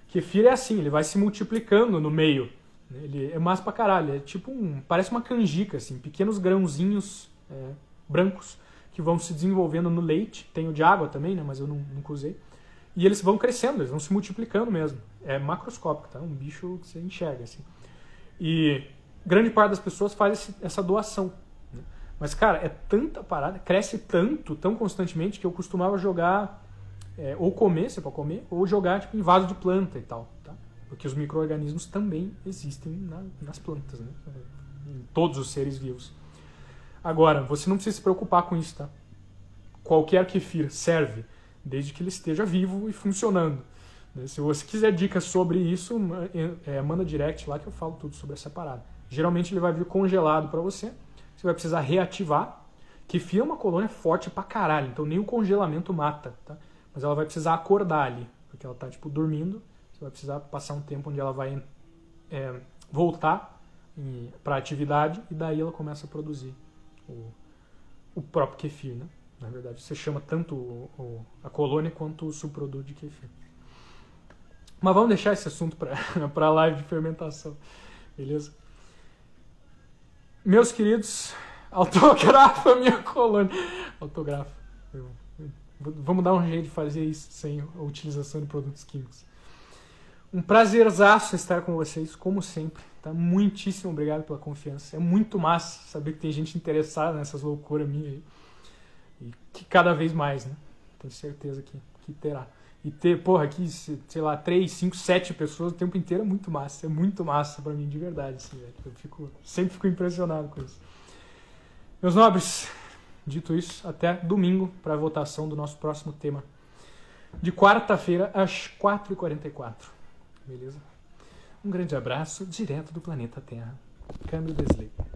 S1: Kefir é assim, ele vai se multiplicando no meio. Ele é massa pra caralho. É tipo um. Parece uma canjica, assim, pequenos grãozinhos é, brancos que vão se desenvolvendo no leite. Tem de água também, né? Mas eu não, nunca usei. E eles vão crescendo, eles vão se multiplicando mesmo. É macroscópico, tá? Um bicho que você enxerga, assim. E grande parte das pessoas faz esse, essa doação. Né? Mas, cara, é tanta parada, cresce tanto, tão constantemente, que eu costumava jogar, é, ou comer, se é pra comer, ou jogar tipo, em vaso de planta e tal. Tá? Porque os micro-organismos também existem na, nas plantas, né? em todos os seres vivos. Agora, você não precisa se preocupar com isso, tá? Qualquer kefir serve, desde que ele esteja vivo e funcionando. Né? Se você quiser dicas sobre isso, é, manda direct lá que eu falo tudo sobre essa parada. Geralmente ele vai vir congelado para você. Você vai precisar reativar. Que fia é uma colônia forte pra caralho, então nem o congelamento mata, tá? Mas ela vai precisar acordar ali, porque ela tá tipo dormindo. Você vai precisar passar um tempo onde ela vai é, voltar para atividade e daí ela começa a produzir o, o próprio kefir, né? Na verdade, você chama tanto o, o, a colônia quanto o subproduto de kefir. Mas vamos deixar esse assunto para a live de fermentação, beleza? Meus queridos, autografa minha colônia. Autografa. Vamos dar um jeito de fazer isso sem a utilização de produtos químicos. Um prazerzaço estar com vocês, como sempre. Tá? Muitíssimo obrigado pela confiança. É muito massa saber que tem gente interessada nessas loucuras minhas aí. E que cada vez mais, né? Tenho certeza que, que terá. E ter, porra, aqui, sei lá, três, cinco, sete pessoas o tempo inteiro é muito massa. É muito massa para mim, de verdade, assim, velho. Eu fico, sempre fico impressionado com isso. Meus nobres, dito isso, até domingo para a votação do nosso próximo tema. De quarta-feira às 4h44. Beleza? Um grande abraço direto do planeta Terra. Câmbio desliga.